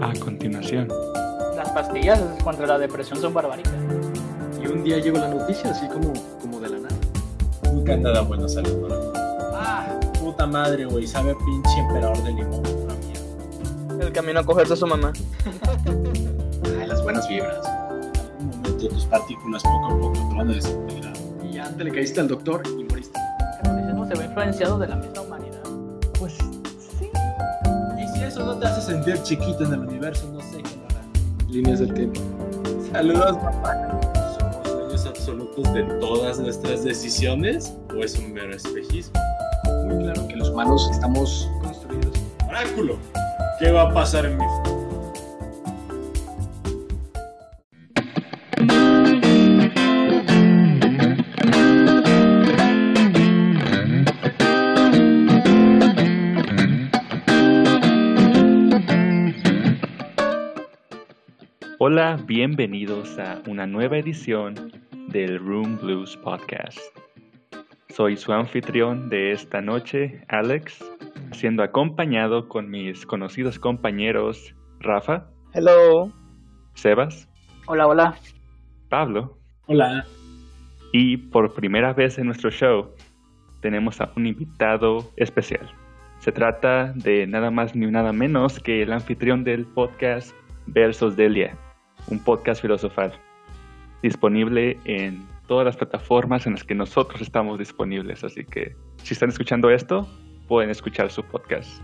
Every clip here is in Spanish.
a continuación. Las pastillas contra la depresión son barbáricas. Y un día llegó la noticia así como, como de la nada. Nunca nada bueno sale por ahí. Ah, Puta madre, güey, sabe a pinche emperador de limón. Una mierda. El camino a cogerse a su mamá. Ay, las buenas vibras. En algún momento tus partículas poco a poco te van a desintegrar. Y ya te le caíste al doctor y moriste. el catolicismo se ve influenciado de la misma te hace sentir chiquito en el universo, no sé qué lo hará. Líneas del tiempo. Saludos, papá. ¿Somos dueños absolutos de todas nuestras decisiones o es un mero espejismo? Muy claro que los humanos estamos construidos. Oráculo, ¿qué va a pasar en mi futuro? Hola, bienvenidos a una nueva edición del Room Blues Podcast. Soy su anfitrión de esta noche, Alex, siendo acompañado con mis conocidos compañeros Rafa, Hello. Sebas, Hola, hola. Pablo Hola. y por primera vez en nuestro show tenemos a un invitado especial. Se trata de nada más ni nada menos que el anfitrión del podcast Versos Delia, un podcast filosofal disponible en todas las plataformas en las que nosotros estamos disponibles. Así que si están escuchando esto, pueden escuchar su podcast.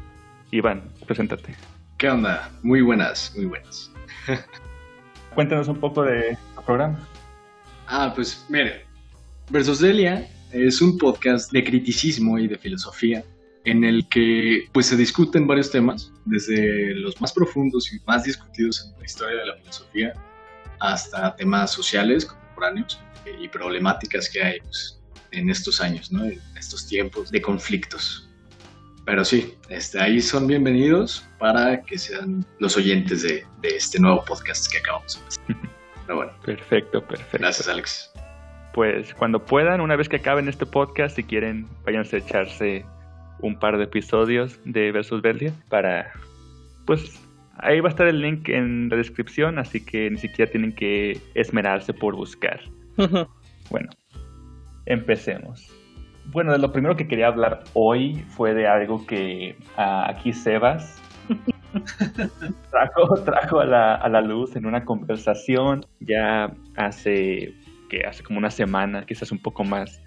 Iván, preséntate. ¿Qué onda? Muy buenas, muy buenas. Cuéntanos un poco de tu programa. Ah, pues mire, Versus Delia es un podcast de criticismo y de filosofía en el que pues se discuten varios temas, desde los más profundos y más discutidos en la historia de la filosofía hasta temas sociales contemporáneos y problemáticas que hay pues, en estos años, ¿no? en estos tiempos de conflictos. Pero sí, este, ahí son bienvenidos para que sean los oyentes de, de este nuevo podcast que acabamos de hacer. Pero bueno, Perfecto, perfecto. gracias Alex. Pues cuando puedan, una vez que acaben este podcast, si quieren, váyanse a echarse un par de episodios de Versus Belia para, pues, ahí va a estar el link en la descripción, así que ni siquiera tienen que esmerarse por buscar. Bueno, empecemos. Bueno, de lo primero que quería hablar hoy fue de algo que ah, aquí Sebas trajo, trajo a, la, a la luz en una conversación ya hace, que hace como una semana, quizás un poco más.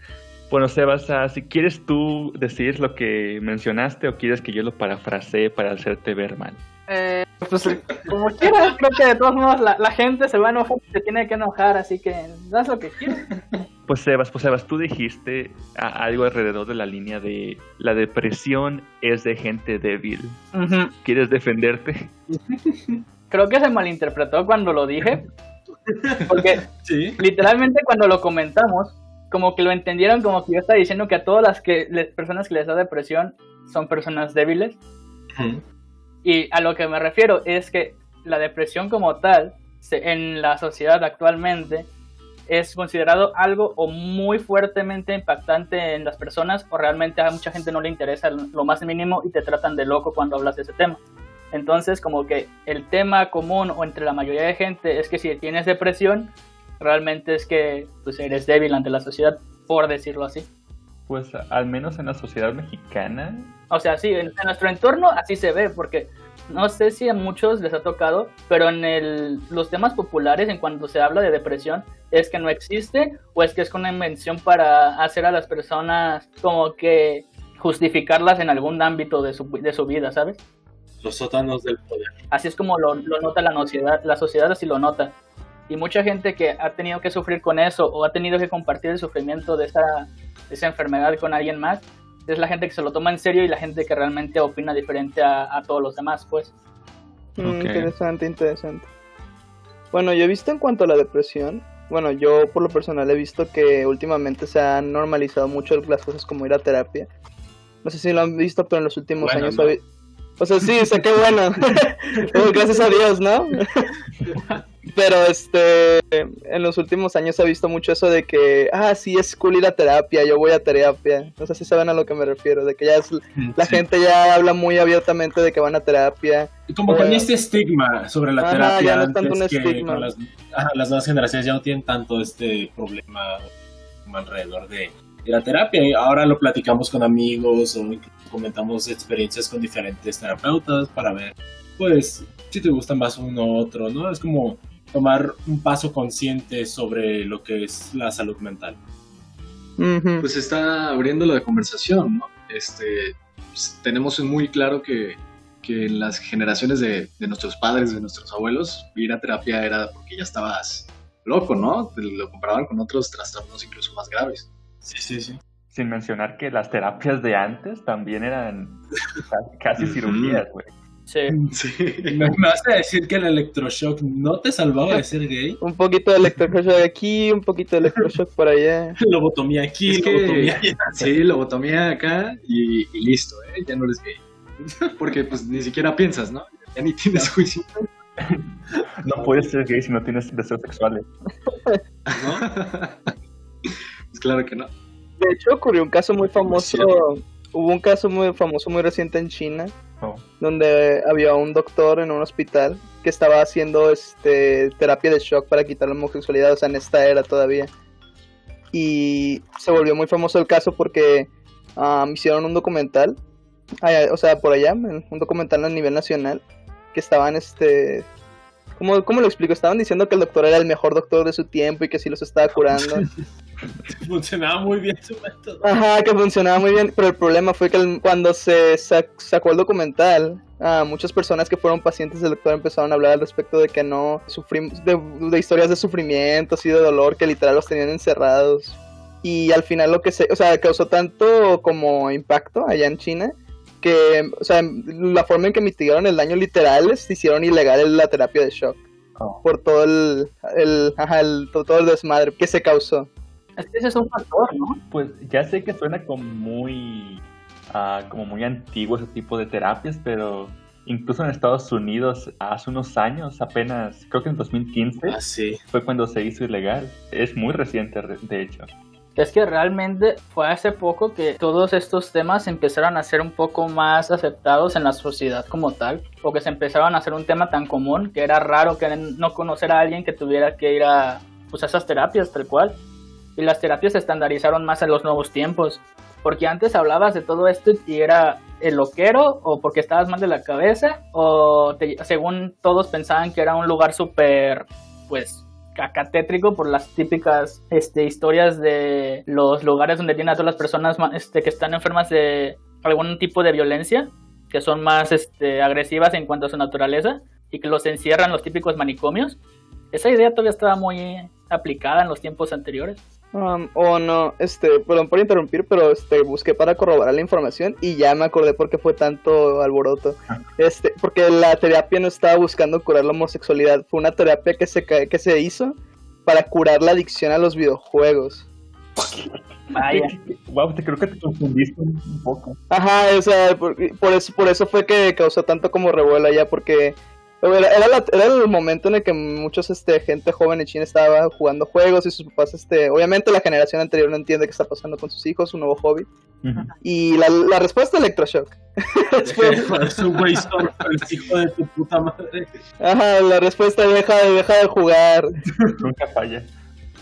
Bueno, Sebas, si quieres tú decir lo que mencionaste o quieres que yo lo parafrasee para hacerte ver mal. Eh, pues como quieras, creo que de todos modos la, la gente se va a enojar, se tiene que enojar, así que haz lo que quieras. Pues Sebas, pues Sebas, tú dijiste algo alrededor de la línea de la depresión es de gente débil. ¿Quieres defenderte? Creo que se malinterpretó cuando lo dije, porque Sí. literalmente cuando lo comentamos, como que lo entendieron como que yo estaba diciendo que a todas las que, le- personas que les da depresión son personas débiles. Y a lo que me refiero es que la depresión como tal, se- en la sociedad actualmente, es considerado algo o muy fuertemente impactante en las personas o realmente a mucha gente no le interesa lo más mínimo y te tratan de loco cuando hablas de ese tema. Entonces, como que el tema común o entre la mayoría de gente es que si tienes depresión, realmente es que pues, eres débil ante la sociedad, por decirlo así. Pues al menos en la sociedad mexicana. O sea, sí, en, en nuestro entorno así se ve, porque no sé si a muchos les ha tocado, pero en el, los temas populares, en cuanto se habla de depresión, es que no existe o es que es una invención para hacer a las personas como que justificarlas en algún ámbito de su, de su vida, ¿sabes? Los sótanos del poder. Así es como lo, lo nota la sociedad, la sociedad así lo nota. Y mucha gente que ha tenido que sufrir con eso o ha tenido que compartir el sufrimiento de esa, de esa enfermedad con alguien más, es la gente que se lo toma en serio y la gente que realmente opina diferente a, a todos los demás, pues. Mm, Ok. Interesante, interesante. Bueno, yo he visto en cuanto a la depresión, bueno, yo por lo personal he visto que últimamente se han normalizado mucho las cosas como ir a terapia. No sé si lo han visto, pero en los últimos Bueno, años... no. O sea, sí, o sea, qué bueno. Gracias a Dios, ¿no? Pero este, en los últimos años se ha visto mucho eso de que, ah, sí, es cool ir a terapia, yo voy a terapia. No sé si saben a lo que me refiero, de que ya es, la Sí. gente ya habla muy abiertamente de que van a terapia. Y como con este estigma sobre la Ajá, terapia, ya no es tanto un que estigma. las, ajá, las nuevas generaciones ya no tienen tanto este problema alrededor de, de la terapia. Y ahora lo platicamos con amigos o comentamos experiencias con diferentes terapeutas para ver, pues, si te gusta más uno u otro, ¿no? Es como tomar un paso consciente sobre lo que es la salud mental. Pues está abriendo la conversación, ¿no? Este, pues, tenemos muy claro que, que en las generaciones de, de nuestros padres, de nuestros abuelos, ir a terapia era porque ya estabas loco, ¿no? Te lo comparaban con otros trastornos incluso más graves. Sí, sí, sí. Sin mencionar que las terapias de antes también eran ca- casi cirugías, güey. Sí. Sí. ¿Me me vas a decir que el electroshock no te salvaba de ser gay? Un poquito de electroshock aquí, un poquito de electroshock por allá. Lobotomía aquí, Es que- lobotomía allá. Sí, lobotomía acá y, y listo, ¿eh? Ya no eres gay. Porque pues ni siquiera piensas, ¿no? Ya ni tienes juicio. No puedes ser gay si no tienes deseos sexuales. pues claro que no. De hecho, ocurrió un caso muy famoso. cierto. Hubo un caso muy famoso, muy reciente en China, Donde había un doctor en un hospital que estaba haciendo este terapia de shock para quitar la homosexualidad, o sea, en esta era todavía. Y se volvió muy famoso el caso porque um, hicieron un documental, allá- o sea, por allá, un documental a nivel nacional, que estaban, este, ¿cómo, ¿cómo lo explico? Estaban diciendo que el doctor era el mejor doctor de su tiempo y que sí los estaba curando. Funcionaba muy bien su método. Ajá, que funcionaba muy bien, pero el problema fue que el- cuando se sac- sacó el documental, ah, muchas personas que fueron pacientes del doctor empezaron a hablar al respecto de que no sufrimos, de, de historias de sufrimientos y de dolor que literal los tenían encerrados. Y al final lo que se, o sea, causó tanto como impacto allá en China que, o sea, la forma en que mitigaron el daño literal es hicieron ilegal la terapia de shock Oh. por todo el, el, ajá, el- todo el desmadre que se causó. Es que ese es un factor, ¿no? Pues ya sé que suena como muy, ah, como muy antiguo ese tipo de terapias, pero incluso en Estados Unidos hace unos años, apenas, creo que en 2015, Ah, sí. fue cuando se hizo ilegal. Es muy reciente, re- de hecho. Es que realmente fue hace poco que todos estos temas empezaron a ser un poco más aceptados en la sociedad como tal, o que se empezaron a hacer un tema tan común que era raro que no conocer a alguien que tuviera que ir a, pues, a esas terapias tal cual. Y las terapias se estandarizaron más en los nuevos tiempos, porque antes hablabas de todo esto y era el loquero o porque estabas mal de la cabeza o te- según todos pensaban que era un lugar súper pues cacatétrico por las típicas este, historias de los lugares donde tienen a todas las personas este, que están enfermas de algún tipo de violencia, que son más este, agresivas en cuanto a su naturaleza y que los encierran los típicos manicomios. Esa idea todavía estaba muy aplicada en los tiempos anteriores. Um, o no, este, perdón por interrumpir, pero este, busqué para corroborar la información y ya me acordé por qué fue tanto alboroto. Este, porque la terapia no estaba buscando curar la homosexualidad, fue una terapia que se, que se hizo para curar la adicción a los videojuegos. Vaya. Wow, te creo que te confundiste un poco. Ajá, o sea, por, por eso, por eso fue que causó tanto como revuelo ya, porque era, era la- era el momento en el que muchos este, gente joven en China estaba jugando juegos y sus papás, este, obviamente la generación anterior no entiende qué está pasando con sus hijos, su nuevo hobby. Y la, la respuesta electroshock. Un güey surfer, hijo de tu puta madre. Ajá, la respuesta deja, deja de jugar. Nunca falla.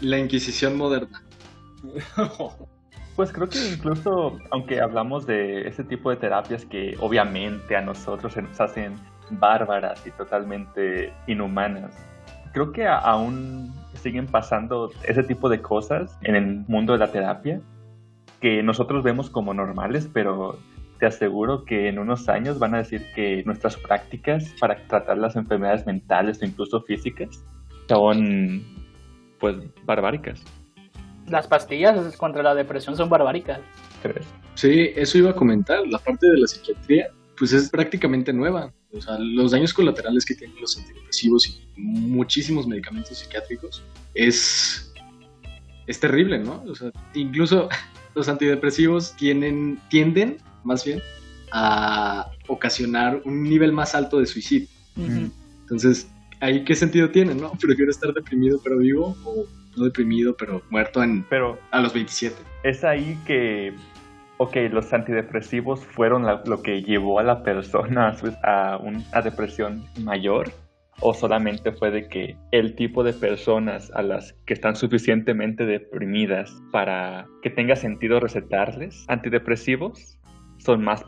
La Inquisición moderna. Pues creo que incluso, aunque hablamos de ese tipo de terapias que obviamente a nosotros se nos hacen bárbaras y totalmente inhumanas, creo que aún siguen pasando ese tipo de cosas en el mundo de la terapia que nosotros vemos como normales, pero te aseguro que en unos años van a decir que nuestras prácticas para tratar las enfermedades mentales o incluso físicas son pues barbáricas. Las pastillas contra la depresión son barbáricas. ¿crees? Sí, eso iba a comentar. La parte de la psiquiatría, pues es prácticamente nueva. O sea, los daños colaterales que tienen los antidepresivos y muchísimos medicamentos psiquiátricos es, es terrible, ¿no? O sea, incluso los antidepresivos tienen, tienden, más bien, a ocasionar un nivel más alto de suicidio. Ujú. Entonces, ahí qué sentido tiene, ¿no? Prefiero estar deprimido pero vivo o no deprimido pero muerto en, Pero a los 27. es ahí que, ok, los antidepresivos fueron la- lo que llevó a la persona a una depresión mayor. ¿O solamente fue de que el tipo de personas a las que están suficientemente deprimidas para que tenga sentido recetarles antidepresivos son más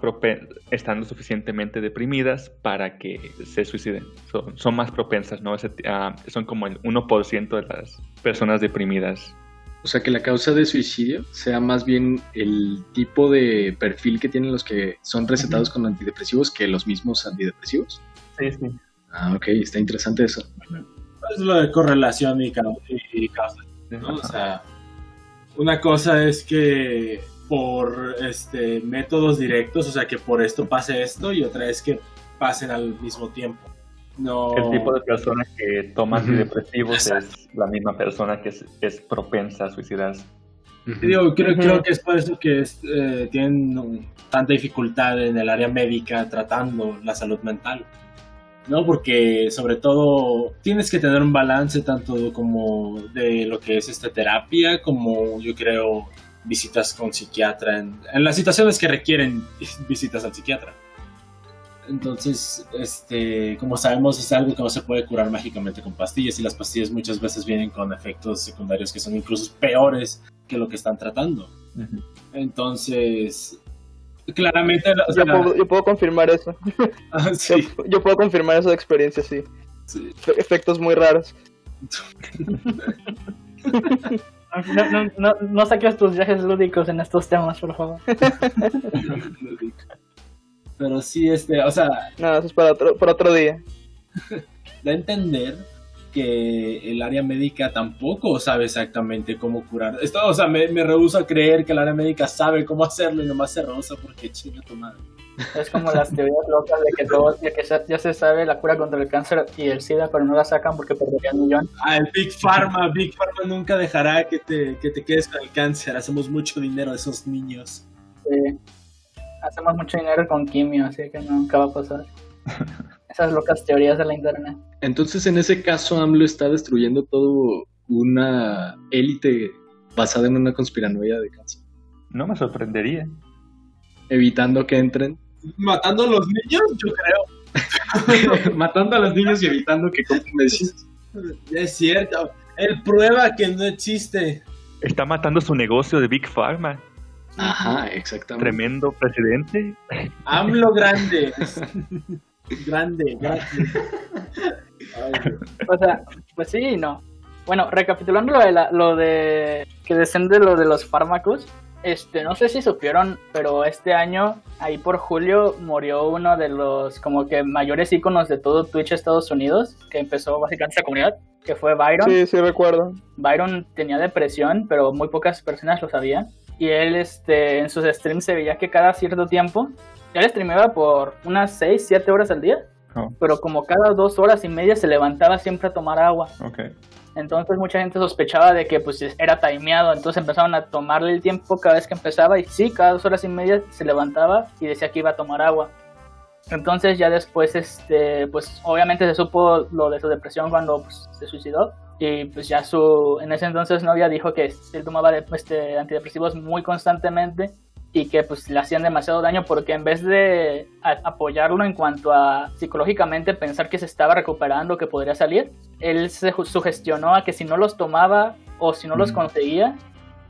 estando suficientemente deprimidas para que se suiciden? Son, son más propensas, ¿no? Ah, son como el 1% de las personas deprimidas. O sea, que la causa de suicidio sea más bien el tipo de perfil que tienen los que son recetados con antidepresivos que los mismos antidepresivos. Sí, sí. Ah, ok, está interesante eso. Es lo de correlación y, cau- y causa. ¿no? O sea, una cosa es que por este métodos directos, o sea, que por esto pase esto, y otra es que pasen al mismo tiempo. No. El tipo de persona que toma antidepresivos Exacto. es la misma persona que es, es propensa a suicidarse. Digo, creo, que es por eso que es, eh, tienen tanta dificultad en el área médica tratando la salud mental. ¿No? Porque sobre todo tienes que tener un balance tanto como de lo que es esta terapia, como yo creo visitas con psiquiatra, en, en las situaciones que requieren visitas al psiquiatra. Entonces, este, como sabemos, es algo que no se puede curar mágicamente con pastillas y las pastillas muchas veces vienen con efectos secundarios que son incluso peores que lo que están tratando. Entonces, claramente, o sea, Yo puedo, yo puedo confirmar eso. ah, sí, Yo, yo puedo confirmar esa experiencia, sí. sí. Efe- Efectos muy raros. No, no, no, no saques tus viajes lúdicos en estos temas, por favor. Pero sí, este, o sea, No, eso es para otro, para otro día. da a entender que el área médica tampoco sabe exactamente cómo curar. Esto, o sea, me, me rehúso a creer que el área médica sabe cómo hacerlo y nomás se rehúsa porque chinga tu madre. Es como las teorías locas de que, todo, de que ya- ya se sabe la cura contra el cáncer y el SIDA, pero no la sacan porque perderían un millón. Ah, el Big Pharma, Big Pharma nunca dejará que te, que te quedes con el cáncer. Hacemos mucho dinero de esos niños. Eh, hacemos mucho dinero con quimio, así que nunca va a pasar. Esas locas teorías de la internet. Entonces, en ese caso, AMLO está destruyendo todo una élite basada en una conspiranoia de cáncer, No me sorprendería. evitando que entren, Matando a los niños, yo creo. matando a los niños y evitando que compren medicinas. Es cierto. Él prueba que no existe. Está matando su negocio de Big Pharma. Ajá, exactamente. Tremendo presidente. AMLO grande. grande, grande. Ay, O sea, pues sí y no. Bueno, recapitulando lo de, la- lo de que descende lo de los fármacos, este, no sé si supieron, pero este año, ahí por julio, murió uno de los como que mayores íconos de todo Twitch Estados Unidos, que empezó básicamente esa comunidad, que fue Byron. Sí, sí recuerdo. Byron tenía depresión, pero muy pocas personas lo sabían. Y él, este, en sus streams se veía que cada cierto tiempo, él streameaba por unas 6, 7 horas al día, Oh, pero como cada dos horas y media se levantaba siempre a tomar agua. ok. Entonces mucha gente sospechaba de que pues era timeado, entonces empezaron a tomarle el tiempo cada vez que empezaba y sí, cada dos horas y media se levantaba y decía que iba a tomar agua. Entonces ya después, este, pues obviamente se supo lo de su depresión cuando pues, se suicidó y pues ya su, en ese entonces novia dijo que él tomaba de- este, antidepresivos muy constantemente y que pues le hacían demasiado daño porque en vez de apoyarlo en cuanto a psicológicamente pensar que se estaba recuperando, que podría salir, él se sugestionó a que si no los tomaba o si no los conseguía,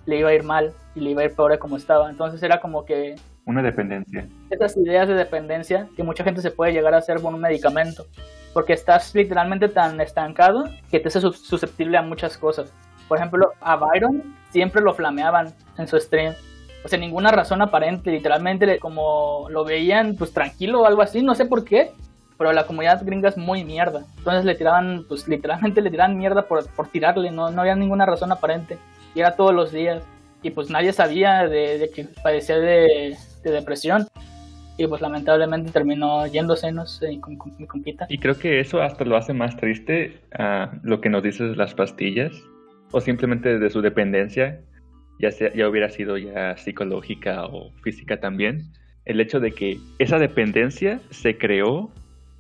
le iba a ir mal y le iba a ir peor de como estaba. Entonces era como que Una dependencia. esas ideas de dependencia que mucha gente se puede llegar a hacer con un medicamento. Porque estás literalmente tan estancado que te hace sus- susceptible a muchas cosas. Por ejemplo, a Byron siempre lo flameaban en su stream. O sea, ninguna razón aparente, literalmente como lo veían pues tranquilo o algo así, no sé por qué. Pero la comunidad gringa es muy mierda. Entonces le tiraban, pues literalmente le tiraban mierda por, por tirarle, no, no había ninguna razón aparente. Y era todos los días. Y pues nadie sabía de, de que padecía de, de depresión. Y pues lamentablemente terminó yéndose, no sé, mi compita. Y creo que eso hasta lo hace más triste a lo que nos dices las pastillas o simplemente de su dependencia, ya sea ya hubiera sido ya psicológica o física también. El hecho de que esa dependencia se creó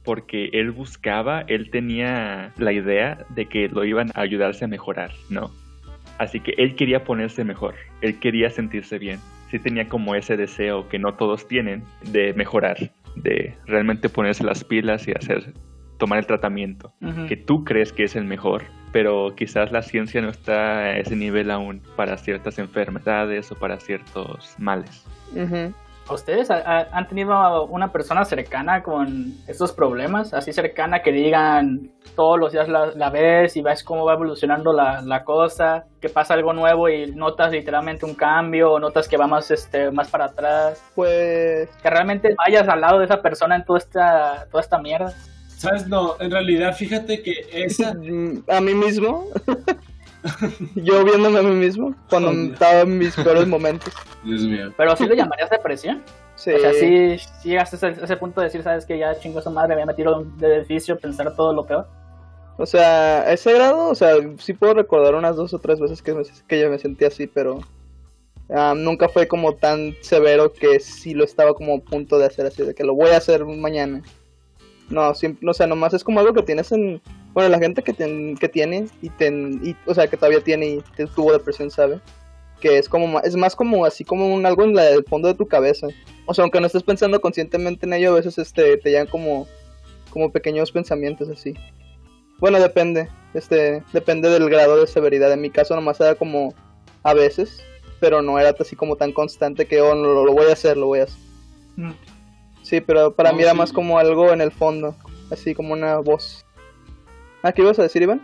porque él buscaba, él tenía la idea de que lo iban a ayudarse a mejorar, ¿no? Así que él quería ponerse mejor, él quería sentirse bien. Sí tenía como ese deseo que no todos tienen de mejorar, de realmente ponerse las pilas y hacer tomar el tratamiento que tú crees que es el mejor, pero quizás la ciencia no está a ese nivel aún para ciertas enfermedades o para ciertos males. ¿Ustedes han tenido una persona cercana con estos problemas? Así cercana que digan todos los días la, ves y ves cómo va evolucionando la, la, cosa, que pasa algo nuevo y notas literalmente un cambio o notas que va más, este, más para atrás. Pues... Que realmente vayas al lado de esa persona en toda esta, toda esta mierda. ¿Sabes? No, en realidad fíjate que esa... a mí mismo. Yo viéndome a mí mismo cuando estaba en mis peores momentos. Dios mío. Pero sí lo llamarías depresión. Sí. O sea, sí, llegaste a ese, punto de decir, ¿sabes que Ya chingo esa madre, me había metido del edificio, pensar todo lo peor. O sea, a ese grado, o sea, sí puedo recordar unas dos o tres veces que, que yo me sentí así, pero ah, nunca fue como tan severo que sí lo estaba como a punto de hacer así, de que lo voy a hacer mañana. No, siempre, o sea, nomás es como algo que tienes en... Bueno, la gente que, que tiene y, ten, y, o sea, que todavía tiene y tuvo depresión, ¿sabe? Que es como es más como así como un algo en el fondo de tu cabeza. O sea, aunque no estés pensando conscientemente en ello, a veces este te llegan como como pequeños pensamientos así. Bueno, depende, este depende del grado de severidad. En mi caso nomás era como a veces, pero no era así como tan constante que oh, no, lo, voy a hacer, lo voy a hacer. Mm. Sí, pero para mí era más como algo en el fondo, así como una voz. ¿Ah, qué ibas a decir, Iván?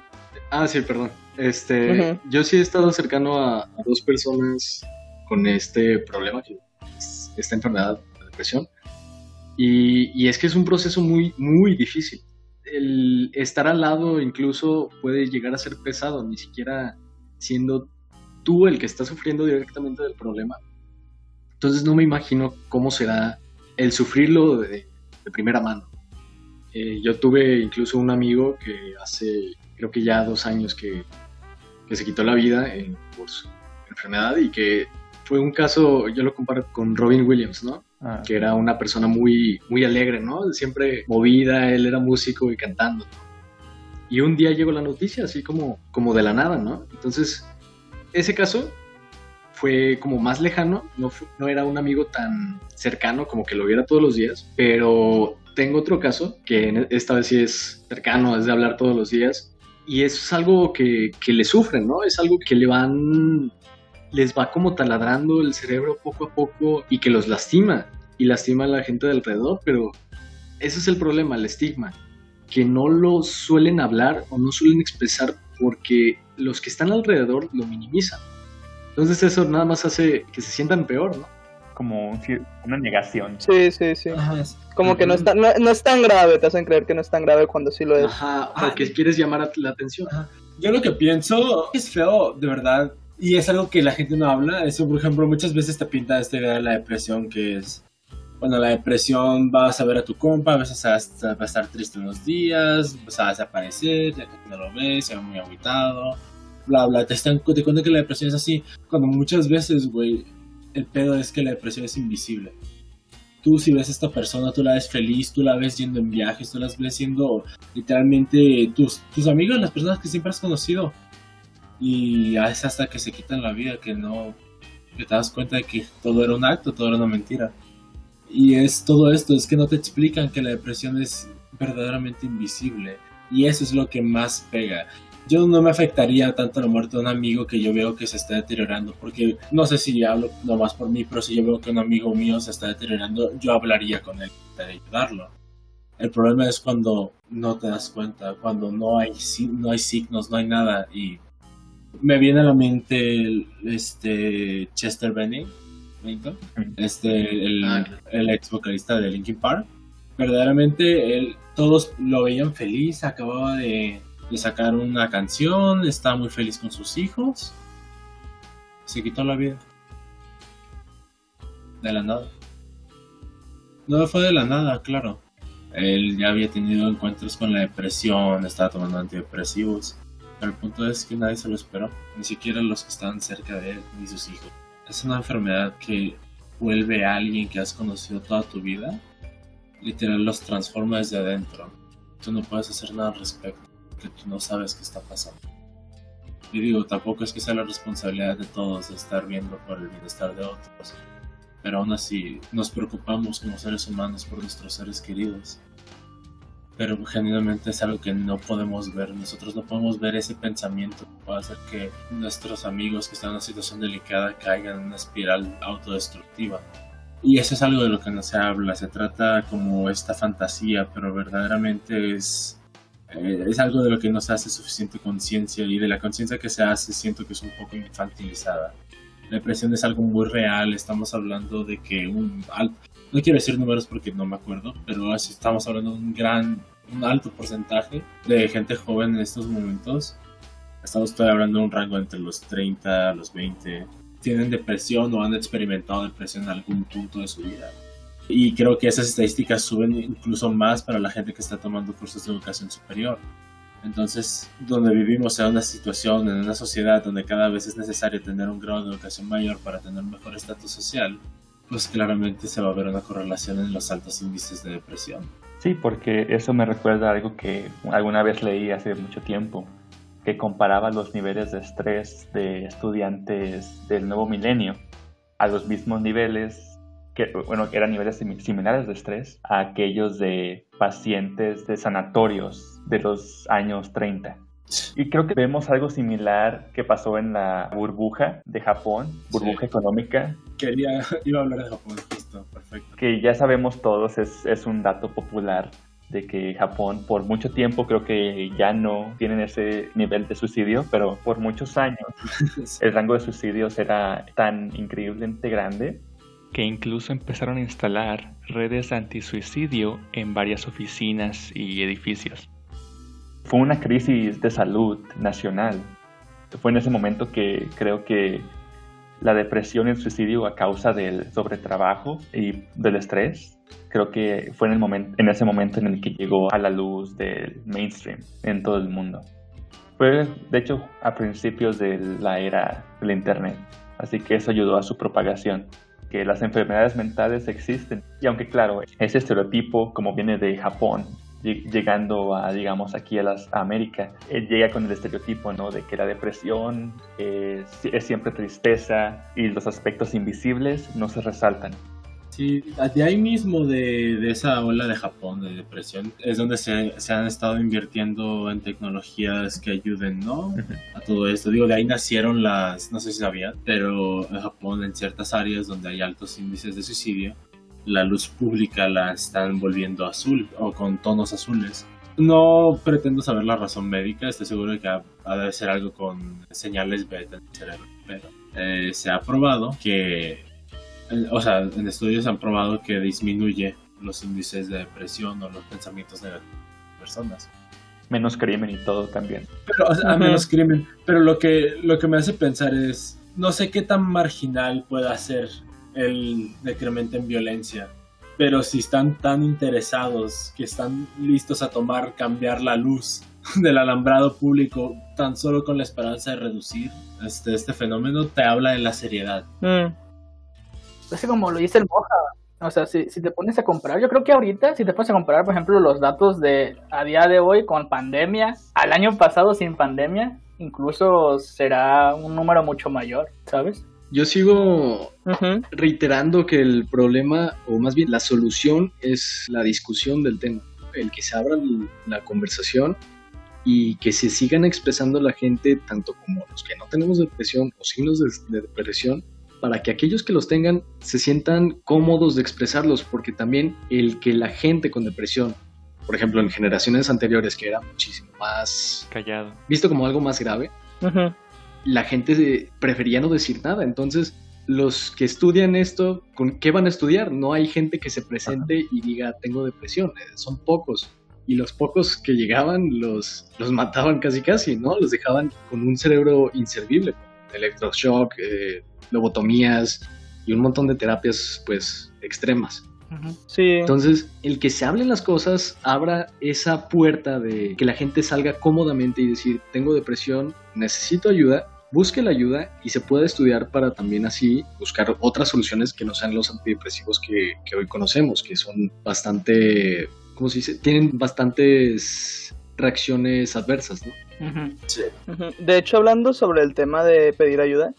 Ah, sí, perdón. Este, yo sí he estado cercano a, dos personas con este problema, esta enfermedad, la depresión. Y, y, es que es un proceso muy, muy difícil. El estar al lado incluso puede llegar a ser pesado, ni siquiera siendo tú el que está sufriendo directamente del problema. Entonces no me imagino cómo será el sufrirlo de, primera mano. Eh, yo tuve incluso un amigo que hace, creo que ya dos años que, se quitó la vida por su enfermedad y que fue un caso, yo lo comparo con Robin Williams, ¿no? Ah. Que era una persona muy, muy alegre, ¿no? Siempre movida, él era músico y cantando. Y un día llegó la noticia, así como, como de la nada, ¿no? Entonces, ese caso fue como más lejano, no, era un amigo tan cercano como que lo viera todos los días, pero tengo otro caso que esta vez sí es cercano, es de hablar todos los días, y eso es algo que, que le sufren, ¿no? Es algo que le van, les va como taladrando el cerebro poco a poco y que los lastima, y lastima a la gente de alrededor, pero ese es el problema, el estigma, que no lo suelen hablar o no suelen expresar porque los que están alrededor lo minimizan. Entonces eso nada más hace que se sientan peor, ¿no? Como una negación. Sí, sí, sí. Como que no, está, no, es tan grave, te hacen creer que no es tan grave cuando sí lo es. Ajá, porque quieres llamar la atención. Yo lo que pienso es feo, de verdad, y es algo que la gente no habla. Eso, por ejemplo, muchas veces te pinta esta idea de la depresión que es bueno, la depresión vas a ver a tu compa, a veces va a estar triste unos días, vas a desaparecer, ya que no lo ves, se va muy aguitado, bla, bla, te, están, te cuentan que la depresión es así, cuando muchas veces, güey, el pedo es que la depresión es invisible. Tú si ves a esta persona, tú la ves feliz, tú la ves yendo en viajes, tú la ves siendo literalmente tus, tus amigos, las personas que siempre has conocido. Y es hasta que se quitan la vida que no, que te das cuenta de que todo era un acto, todo era una mentira. Y es todo esto, es que no te explican que la depresión es verdaderamente invisible. Y eso es lo que más pega yo no me afectaría tanto la muerte de un amigo que yo veo que se está deteriorando, porque no sé si hablo nomás por mí, pero si yo veo que un amigo mío se está deteriorando, yo hablaría con él para ayudarlo. El problema es cuando no te das cuenta, cuando no hay, no hay signos, no hay nada. Y me viene a la mente este Chester Bennington, este, el, ah, el ex vocalista de Linkin Park. Verdaderamente, él, todos lo veían feliz, acababa de de sacar una canción, está muy feliz con sus hijos. Se quitó la vida. De la nada. No fue de la nada, claro. Él ya había tenido encuentros con la depresión, estaba tomando antidepresivos. Pero el punto es que nadie se lo esperó, ni siquiera los que estaban cerca de él, ni sus hijos. Es una enfermedad que vuelve a alguien que has conocido toda tu vida literal los transforma desde adentro. Tú no puedes hacer nada al respecto, porque tú no sabes qué está pasando. Y digo, tampoco es que sea la responsabilidad de todos estar viendo por el bienestar de otros, pero aún así nos preocupamos como seres humanos por nuestros seres queridos. Pero genuinamente es algo que no podemos ver, nosotros no podemos ver ese pensamiento que puede hacer que nuestros amigos que están en una situación delicada caigan en una espiral autodestructiva. Y eso es algo de lo que no se habla, se trata como esta fantasía, pero verdaderamente es, eh, es algo de lo que no se hace suficiente conciencia y de la conciencia que se hace siento que es un poco infantilizada. La depresión es algo muy real, estamos hablando de que un alto, no quiero decir números porque no me acuerdo, pero estamos hablando de un gran, un alto porcentaje de gente joven en estos momentos. Estamos hablando de un rango entre los 30, los 20, tienen depresión o han experimentado depresión en algún punto de su vida. Y creo que esas estadísticas suben incluso más para la gente que está tomando cursos de educación superior. Entonces, donde vivimos en una situación, en una sociedad donde cada vez es necesario tener un grado de educación mayor para tener un mejor estatus social, pues claramente se va a ver una correlación en los altos índices de depresión. Sí, porque eso me recuerda algo que alguna vez leí hace mucho tiempo, que comparaba los niveles de estrés de estudiantes del nuevo milenio a los mismos niveles, que, bueno, que eran niveles similares de estrés a aquellos de pacientes de sanatorios de los años 30. Y creo que vemos algo similar que pasó en la burbuja de Japón, burbuja económica. Quería, iba a hablar de Japón, justo, perfecto. Que ya sabemos todos, es, es un dato popular de que Japón por mucho tiempo creo que ya no tienen ese nivel de suicidio, pero por muchos años el rango de suicidios era tan increíblemente grande que incluso empezaron a instalar redes antisuicidio en varias oficinas y edificios. Fue una crisis de salud nacional. Fue en ese momento que creo que la depresión y el suicidio a causa del sobretrabajo y del estrés, creo que fue en, el momento, en ese momento en el que llegó a la luz del mainstream en todo el mundo. Fue, de hecho, a principios de la era del Internet, así que eso ayudó a su propagación que las enfermedades mentales existen. Y aunque claro, ese estereotipo como viene de Japón, llegando a, digamos, aquí a, las, América, él llega con el estereotipo, ¿no? De que la depresión es, es siempre tristeza y los aspectos invisibles no se resaltan. Sí, de ahí mismo de, de, esa ola de Japón, de depresión, es donde se, se, han estado invirtiendo en tecnologías que ayuden, ¿no? A todo esto. Digo, de ahí nacieron las, no sé si sabían, pero en Japón, en ciertas áreas donde hay altos índices de suicidio, la luz pública la están volviendo azul o con tonos azules. No pretendo saber la razón médica, estoy seguro de que ha, de ser algo con señales beta en el cerebro, pero eh, se ha probado que o sea, en estudios han probado que disminuye los índices de depresión o los pensamientos negativos de personas. Menos crimen y todo también. Pero, o sea, menos crimen. Pero lo que, lo que me hace pensar es, no sé qué tan marginal pueda ser el decremento en violencia. Pero si están tan interesados que están listos a tomar, cambiar la luz del alambrado público tan solo con la esperanza de reducir este, este fenómeno, te habla de la seriedad. Mm es como lo dice el Moja. O sea, si, si te pones a comparar, yo creo que ahorita, si te pones a comparar, por ejemplo, los datos de a día de hoy con pandemia, al año pasado sin pandemia, incluso será un número mucho mayor, ¿sabes? Yo sigo reiterando que el problema, o más bien la solución, es la discusión del tema. El que se abra la conversación y que se sigan expresando la gente, tanto como los que no tenemos depresión o signos de depresión, para que aquellos que los tengan se sientan cómodos de expresarlos, porque también el que la gente con depresión, por ejemplo, en generaciones anteriores que era muchísimo más callado, visto como algo más grave, la gente prefería no decir nada. Entonces, los que estudian esto, ¿con qué van a estudiar? No hay gente que se presente y diga tengo depresión, eh, son pocos. Y los pocos que llegaban los, los mataban casi casi, ¿no? Los dejaban con un cerebro inservible, electroshock, eh, lobotomías y un montón de terapias pues extremas. Sí. Entonces, el que se hablen las cosas abra esa puerta de que la gente salga cómodamente y decir, tengo depresión, necesito ayuda busque la ayuda y se puede estudiar para también así buscar otras soluciones que no sean los antidepresivos que, que hoy conocemos, que son bastante, ¿cómo se dice? Tienen bastantes reacciones adversas, ¿no? Sí. De hecho, hablando sobre el tema de pedir ayuda,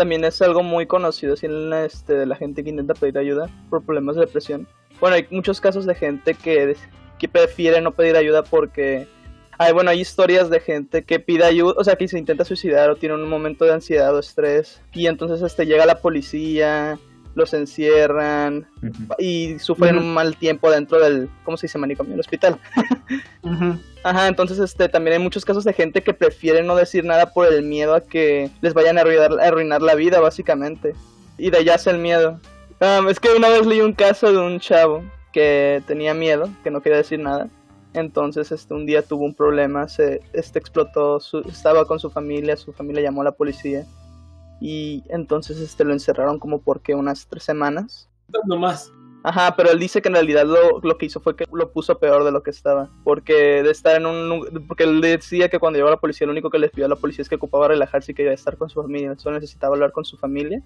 también es algo muy conocido así en este, de la gente que intenta pedir ayuda por problemas de depresión. Bueno, hay muchos casos de gente que, que prefiere no pedir ayuda porque hay, bueno, hay historias de gente que pide ayuda, o sea, que se intenta suicidar o tiene un momento de ansiedad o estrés y entonces este llega la policía, los encierran y sufren un mal tiempo dentro del, ¿cómo se dice, manicomio? El hospital. Ajá, entonces este también hay muchos casos de gente que prefiere no decir nada por el miedo a que les vayan a arruinar, a arruinar la vida, básicamente. Y de allá es el miedo. Ah, es que una vez leí un caso de un chavo que tenía miedo, que no quería decir nada. Entonces este un día tuvo un problema, se este explotó, su- estaba con su familia, su familia llamó a la policía y entonces este lo encerraron como por qué unas tres semanas. No más. Ajá, pero él dice que en realidad lo, lo que hizo fue que lo puso peor de lo que estaba. Porque de estar en un... Porque él decía que cuando llegó a la policía, lo único que les pidió a la policía es que ocupaba relajarse y quería estar con su familia. Solo necesitaba hablar con su familia.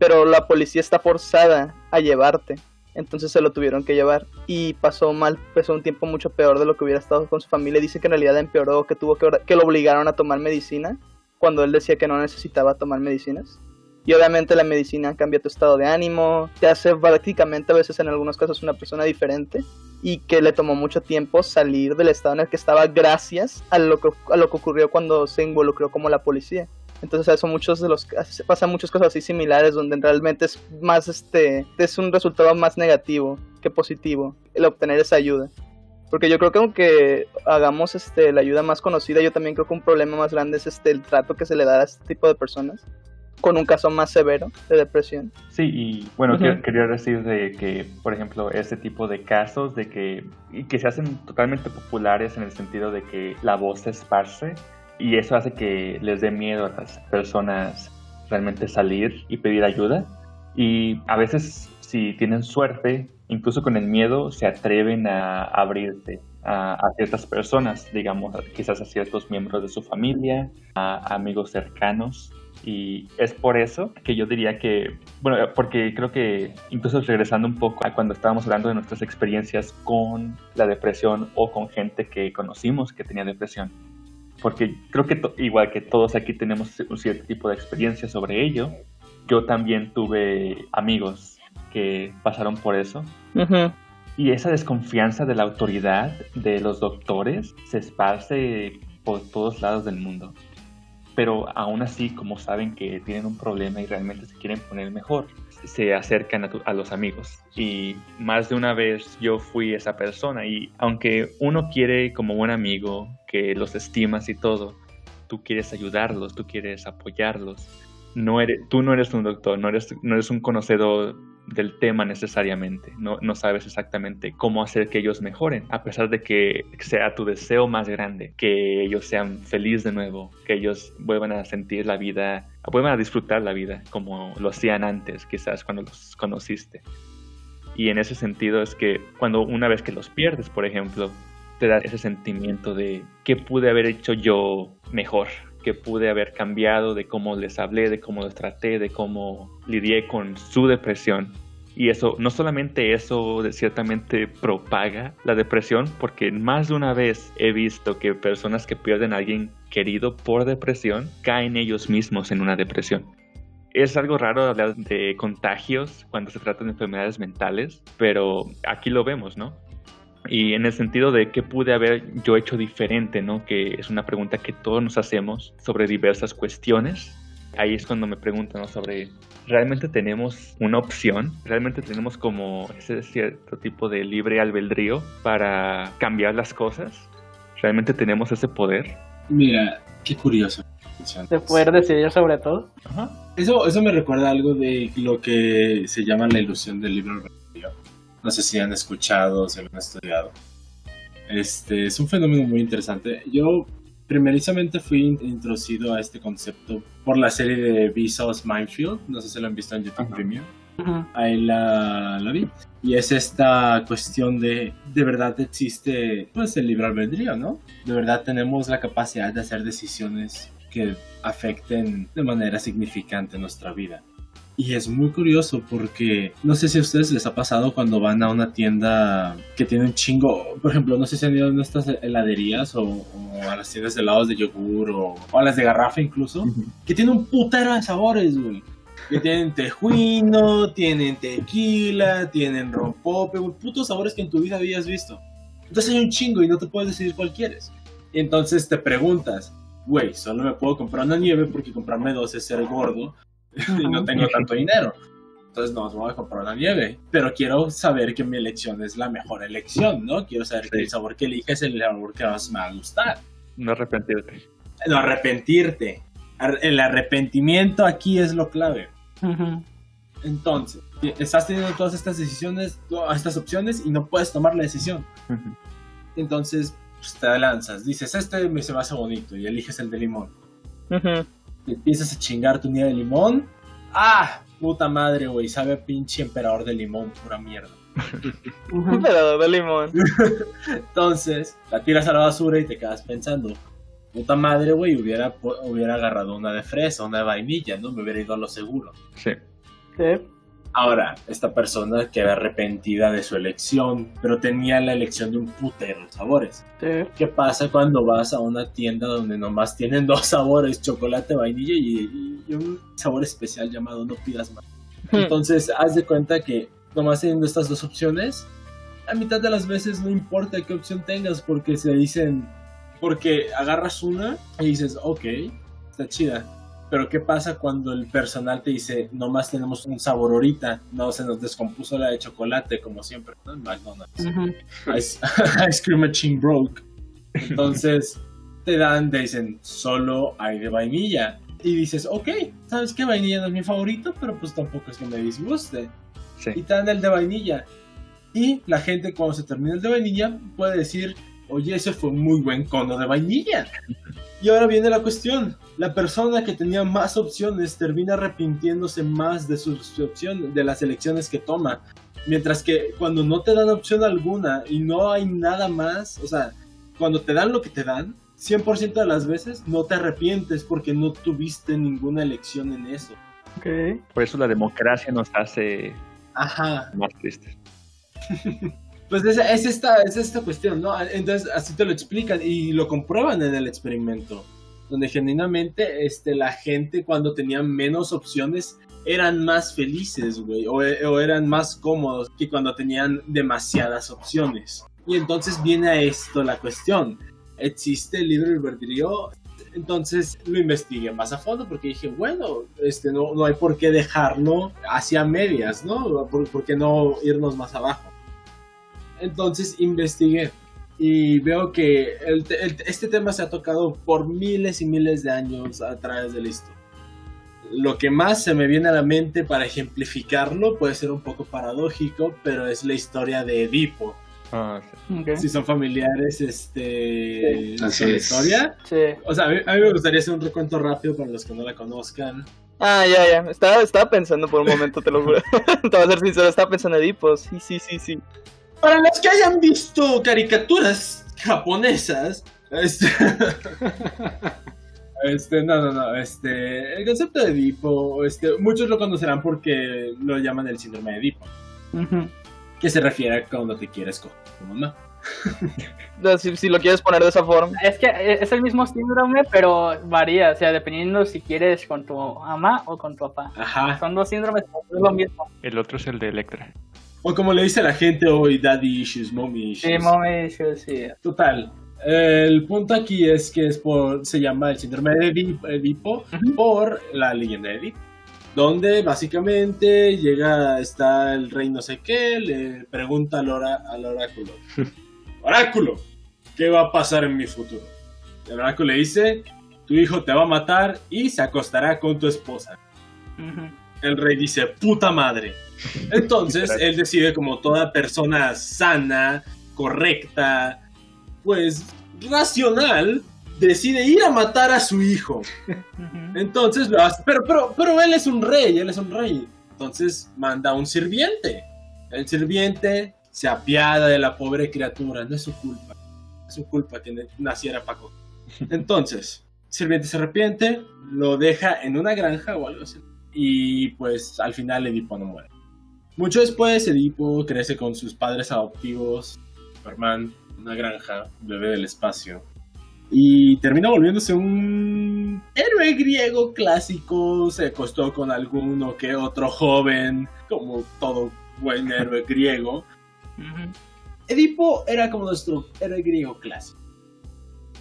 Pero la policía está forzada a llevarte. Entonces se lo tuvieron que llevar. Y pasó mal, pasó un tiempo mucho peor de lo que hubiera estado con su familia. Dice que en realidad empeoró, que tuvo que... que lo obligaron a tomar medicina. Cuando él decía que no necesitaba tomar medicinas. Y obviamente la medicina cambia tu estado de ánimo, te hace prácticamente a veces en algunos casos una persona diferente y que le tomó mucho tiempo salir del estado en el que estaba gracias a lo que, a lo que ocurrió cuando se involucró como la policía. Entonces eso muchos de los pasan muchas cosas así similares donde realmente es más este es un resultado más negativo que positivo el obtener esa ayuda. Porque yo creo que aunque hagamos este la ayuda más conocida, yo también creo que un problema más grande es este el trato que se le da a este tipo de personas con un caso más severo de depresión. Sí, y bueno, Ujú. que- quería decir de que, por ejemplo, este tipo de casos de que, y que se hacen totalmente populares en el sentido de que la voz se esparce y eso hace que les dé miedo a las personas realmente salir y pedir ayuda. Y a veces, si tienen suerte, incluso con el miedo, se atreven a abrirte a, a ciertas personas, digamos, quizás a ciertos miembros de su familia, a amigos cercanos. Y es por eso que yo diría que, bueno, porque creo que incluso regresando un poco a cuando estábamos hablando de nuestras experiencias con la depresión o con gente que conocimos que tenía depresión, porque creo que igual que todos aquí tenemos un cierto tipo de experiencia sobre ello, yo también tuve amigos que pasaron por eso Y esa desconfianza de la autoridad de los doctores se esparce por todos lados del mundo. Pero aún así, como saben que tienen un problema y realmente se quieren poner mejor, se acercan a los amigos. Y más de una vez yo fui esa persona y aunque uno quiere como buen amigo, que los estimas y todo, tú quieres ayudarlos, tú quieres apoyarlos. No eres, tú no eres un doctor, no eres, no eres un conocedor del tema necesariamente, no, no sabes exactamente cómo hacer que ellos mejoren, a pesar de que sea tu deseo más grande, que ellos sean felices de nuevo, que ellos vuelvan a sentir la vida, vuelvan a disfrutar la vida como lo hacían antes, quizás cuando los conociste. Y en ese sentido es que cuando una vez que los pierdes, por ejemplo, te da ese sentimiento de qué pude haber hecho yo mejor, qué pude haber cambiado de cómo les hablé, de cómo los traté, de cómo lidié con su depresión. Y eso, no solamente eso ciertamente propaga la depresión, porque más de una vez he visto que personas que pierden a alguien querido por depresión caen ellos mismos en una depresión. Es algo raro hablar de contagios cuando se trata de enfermedades mentales, pero aquí lo vemos, ¿no? Y en el sentido de qué pude haber yo hecho diferente, ¿no? Que es una pregunta que todos nos hacemos sobre diversas cuestiones. Ahí es cuando me pregunto, ¿no? Sobre, ¿realmente tenemos una opción? ¿Realmente tenemos como ese cierto tipo de libre albedrío para cambiar las cosas? ¿Realmente tenemos ese poder? Mira, qué curioso. De poder decidir sobre todo. Ajá. Eso, eso me recuerda algo de lo que se llama la ilusión del libre albedrío. No sé si han escuchado, si lo han estudiado. Este es un fenómeno muy interesante. Yo primerizamente fui in- introducido a este concepto por la serie de Vsauce Minefield. No sé si lo han visto en YouTube. Premium. Ahí la, la vi. Y es esta cuestión de, de verdad existe pues el libre albedrío, ¿no? De verdad tenemos la capacidad de hacer decisiones que afecten de manera significante nuestra vida. Y es muy curioso porque no sé si a ustedes les ha pasado cuando van a una tienda que tiene un chingo, por ejemplo, no sé si han ido a estas heladerías o, o a las tiendas de helados de yogur o, o, a las de garrafa incluso, que tiene un putero de sabores, güey. Que tienen tejuino, tienen tequila, tienen rompope, güey, putos sabores que en tu vida habías visto. Entonces hay un chingo y no te puedes decidir cuál quieres. Y entonces te preguntas, güey, solo me puedo comprar una nieve porque comprarme dos es ser gordo y no tengo tanto dinero. Entonces no, voy a comprar una nieve. Pero quiero saber que mi elección es la mejor elección, ¿no? Quiero saber sí. que el sabor que eliges es el sabor que más me va a gustar. No arrepentirte. No arrepentirte. El arrepentimiento aquí es lo clave. Uh -huh. Entonces, estás teniendo todas estas decisiones, todas estas opciones y no puedes tomar la decisión. Uh -huh. Entonces, pues, te lanzas. Dices, este me se me hace bonito y eliges el de limón. Uh -huh. Te empiezas a chingar tu nieve de limón. ¡Ah! Puta madre, güey. Sabe a pinche emperador de limón, pura mierda. emperador de limón. Entonces, la tiras a la basura y te quedas pensando. Puta madre, güey, hubiera, hubiera agarrado una de fresa, una de vainilla, ¿no? Me hubiera ido a lo seguro. Sí. Sí. Ahora, esta persona queda arrepentida de su elección, pero tenía la elección de un putero de sabores. Sí. ¿Qué pasa cuando vas a una tienda donde nomás tienen dos sabores, chocolate, vainilla y, y un sabor especial llamado no pidas más? Hmm. Entonces, haz de cuenta que nomás teniendo estas dos opciones, a mitad de las veces no importa qué opción tengas porque se dicen, porque agarras una y dices, ok, está chida, pero ¿qué pasa cuando el personal te dice, nomás tenemos un sabor ahorita? No, se nos descompuso la de chocolate, como siempre, ¿no? En McDonald's. Uh -huh. Ice, Ice, Cream Machine broke. Entonces, te dan, te dicen, solo hay de vainilla. Y dices, ok, ¿sabes qué? Vainilla no es mi favorito, pero pues tampoco es que me disguste. Sí. Y te dan el de vainilla. Y la gente, cuando se termina el de vainilla, puede decir, oye, ese fue un muy buen cono de vainilla. Y ahora viene la cuestión. La persona que tenía más opciones termina arrepintiéndose más de sus opciones, de las elecciones que toma. Mientras que cuando no te dan opción alguna y no hay nada más, o sea, cuando te dan lo que te dan, 100% de las veces no te arrepientes porque no tuviste ninguna elección en eso. Okay. Por eso la democracia nos hace Ajá. más tristes. Pues es, es, esta, es esta cuestión, ¿no? Entonces así te lo explican y lo comprueban en el experimento, donde genuinamente este, la gente cuando tenía menos opciones eran más felices, güey, o, o, eran más cómodos que cuando tenían demasiadas opciones. Y entonces viene a esto la cuestión. ¿Existe el libre albedrío? Entonces lo investigué más a fondo porque dije, bueno, este, no, no hay por qué dejarlo hacia medias, ¿no? ¿Por, por qué no irnos más abajo? Entonces investigué y veo que el, el, este tema se ha tocado por miles y miles de años a través de la historia. Lo que más se me viene a la mente para ejemplificarlo puede ser un poco paradójico, pero es la historia de Edipo. Ah, sí. Okay. Si son familiares, este, sí. la historia. Sí. O sea, a mí, a mí, me gustaría hacer un recuento rápido para los que no la conozcan. Ah, ya, ya. Estaba, estaba pensando por un momento, te lo juro. te voy a ser sincero, estaba pensando en Edipo. Sí, sí, sí, sí. Para los que hayan visto caricaturas japonesas, este... este, no, no, no, este, el concepto de Edipo, este, muchos lo conocerán porque lo llaman el síndrome de Edipo, Uh -huh. que se refiere a cuando te quieres con tu mamá. si, si, lo quieres poner de esa forma. Es que es el mismo síndrome, pero varía, o sea, dependiendo si quieres con tu mamá o con tu papá. Ajá. Son dos síndromes, es lo mismo. El otro es el de Electra. O como le dice la gente hoy, daddy issues, mommy issues. Sí, mommy issues, sí. Total. El punto aquí es que es por, se llama el síndrome de Edipo por la leyenda de Edipo. Donde básicamente llega, está el rey no sé qué, le pregunta al, ora, al oráculo. oráculo, ¿qué va a pasar en mi futuro? El oráculo le dice, tu hijo te va a matar y se acostará con tu esposa. Uh -huh. El rey dice, puta madre. Entonces, él decide como toda persona sana, correcta, pues racional, decide ir a matar a su hijo. Entonces lo hace, pero, pero, pero él es un rey, él es un rey. Entonces manda a un sirviente. El sirviente se apiada de la pobre criatura, no es su culpa. Es su culpa que naciera Paco. Entonces, sirviente se arrepiente, lo deja en una granja o algo así. Y pues al final Edipo no muere. Mucho después Edipo crece con sus padres adoptivos, Superman, una granja, un bebé del espacio. Y termina volviéndose un héroe griego clásico. Se acostó con alguno que otro joven, como todo buen héroe griego. Edipo era como nuestro héroe griego clásico.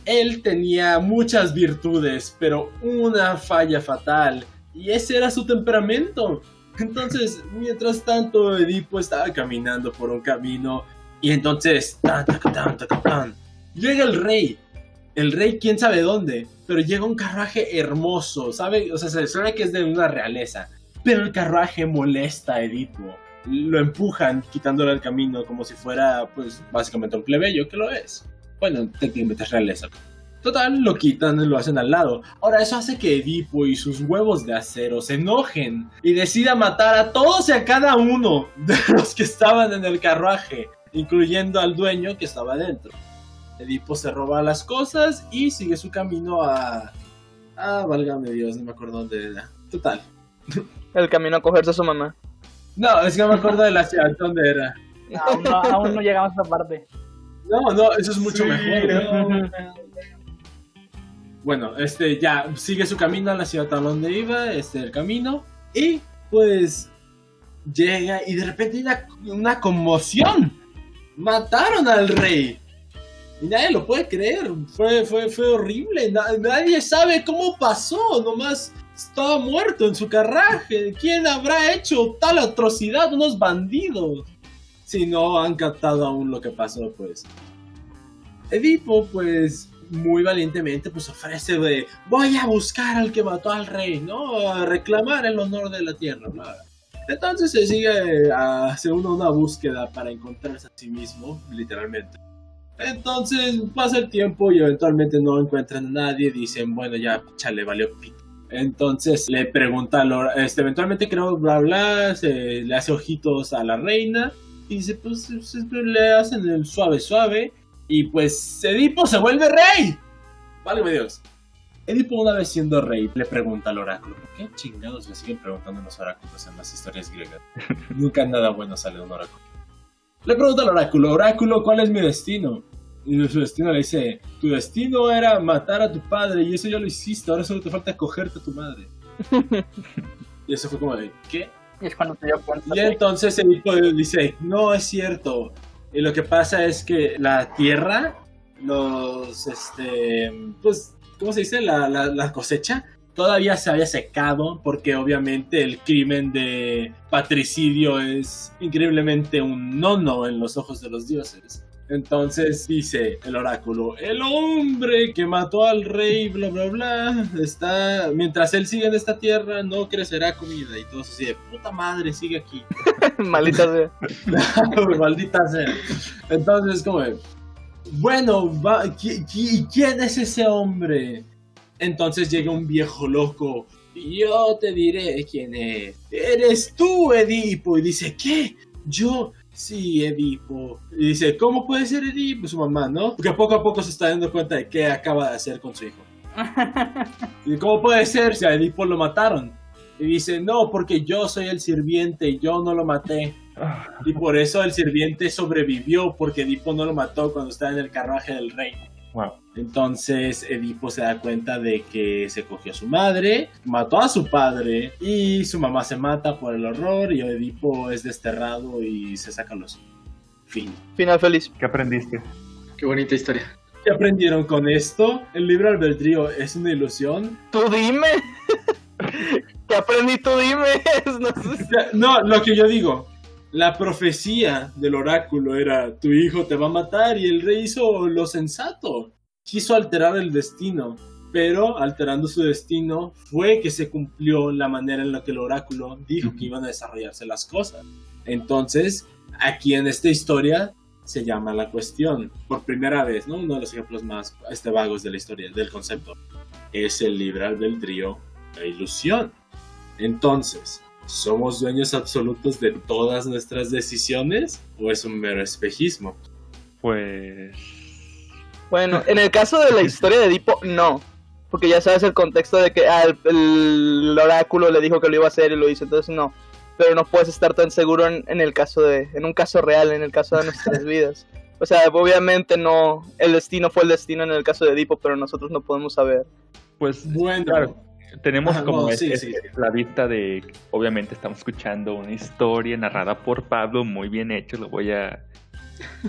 Él tenía muchas virtudes, pero una falla fatal. Y ese era su temperamento. Entonces, mientras tanto, Edipo estaba caminando por un camino. Y entonces, tan, tan, tan, llega el rey. El rey, quién sabe dónde. Pero llega un carruaje hermoso, ¿sabe? O sea, se sabe que es de una realeza. Pero el carruaje molesta a Edipo. Lo empujan, quitándole el camino, como si fuera, pues, básicamente un plebeyo, que lo es. Bueno, técnicamente es realeza. Total, lo quitan y lo hacen al lado. Ahora, eso hace que Edipo y sus huevos de acero se enojen y decida matar a todos y a cada uno de los que estaban en el carruaje, incluyendo al dueño que estaba dentro. Edipo se roba las cosas y sigue su camino a. Ah, válgame Dios, no me acuerdo dónde era. Total. El camino a cogerse a su mamá. No, es que no me acuerdo de la ciudad dónde era. Aún no, aún no llegamos a esa parte. No, no, eso es mucho mejor. Bueno, este ya sigue su camino a la ciudad a donde iba, este el camino y pues llega y de repente hay una, conmoción. Mataron al rey. Y nadie lo puede creer. Fue, fue, fue horrible. Na- nadie sabe cómo pasó. Nomás estaba muerto en su carraje. ¿Quién habrá hecho tal atrocidad? Unos bandidos. Si no han captado aún lo que pasó, pues. Edipo, pues, muy valientemente, pues ofrece de, voy a buscar al que mató al rey, ¿no? A reclamar el honor de la tierra. Entonces se sigue, a, se une a una búsqueda para encontrarse a sí mismo, literalmente. Entonces pasa el tiempo y eventualmente no encuentran a nadie, dicen, bueno, ya, chale, valió pito. Entonces le pregunta a este, eventualmente creo, bla, bla, se le hace ojitos a la reina y dice, pues, le hacen el suave, suave. Y pues Edipo se vuelve rey. Válgame Dios. Edipo una vez siendo rey le pregunta al oráculo, ¿por qué chingados le siguen preguntando los oráculos en las historias griegas? Nunca nada bueno sale de un oráculo. Le pregunta al oráculo, oráculo, ¿cuál es mi destino? Y su destino le dice, tu destino era matar a tu padre y eso ya lo hiciste, ahora solo te falta cogerte a tu madre. y eso fue como de, ¿qué? Y es cuando te dio cuenta. Y entonces Edipo dice, no es cierto. Y lo que pasa es que la tierra, los, este, pues, ¿cómo se dice? La, la, la cosecha todavía se había secado porque obviamente el crimen de patricidio es increíblemente un nono en los ojos de los dioses. Entonces dice el oráculo, el hombre que mató al rey, bla, bla, bla, está, mientras él sigue en esta tierra, no crecerá comida. Y todos así de, puta madre, sigue aquí. Maldita sea. Maldita sea. Entonces, como, bueno, va, ¿qui- qui- ¿quién es ese hombre? Entonces llega un viejo loco. Yo te diré quién es. Eres tú, Edipo. Y dice, ¿qué? Yo. Sí, Edipo. Y dice, ¿cómo puede ser Edipo? Su mamá, ¿no? Porque poco a poco se está dando cuenta de qué acaba de hacer con su hijo. ¿Y cómo puede ser si a Edipo lo mataron? Y dice, no, porque yo soy el sirviente y yo no lo maté. Y por eso el sirviente sobrevivió, porque Edipo no lo mató cuando estaba en el carruaje del rey. Wow. Entonces Edipo se da cuenta de que se cogió a su madre, mató a su padre y su mamá se mata por el horror y Edipo es desterrado y se saca los... Fin. Final feliz. ¿Qué aprendiste? Qué bonita historia. ¿Qué aprendieron con esto? El libre albedrío es una ilusión. Tú dime. ¿Qué aprendí? Tú dime. No sé. No, lo que yo digo. La profecía del oráculo era tu hijo te va a matar y el rey hizo lo sensato. Quiso alterar el destino, pero alterando su destino fue que se cumplió la manera en la que el oráculo dijo que iban a desarrollarse las cosas. Entonces, aquí en esta historia se llama la cuestión. Por primera vez, ¿no? Uno de los ejemplos más este, vagos de la historia, del concepto. Es el libre albedrío, la ilusión. Entonces, ¿somos dueños absolutos de todas nuestras decisiones o es un mero espejismo? Pues. Bueno, en el caso de la historia de Edipo, no. porque ya sabes el contexto de que ah, el, el, oráculo le dijo que lo iba a hacer y lo hizo, entonces no. Pero no puedes estar tan seguro en, en el caso de, en un caso real, en el caso de nuestras vidas. O sea, obviamente no, el destino fue el destino en el caso de Edipo, pero nosotros no podemos saber. Pues Bueno, claro, tenemos Ah, como no, es- sí, es- sí. la vista de, obviamente estamos escuchando una historia narrada por Pablo, muy bien hecho, lo voy a,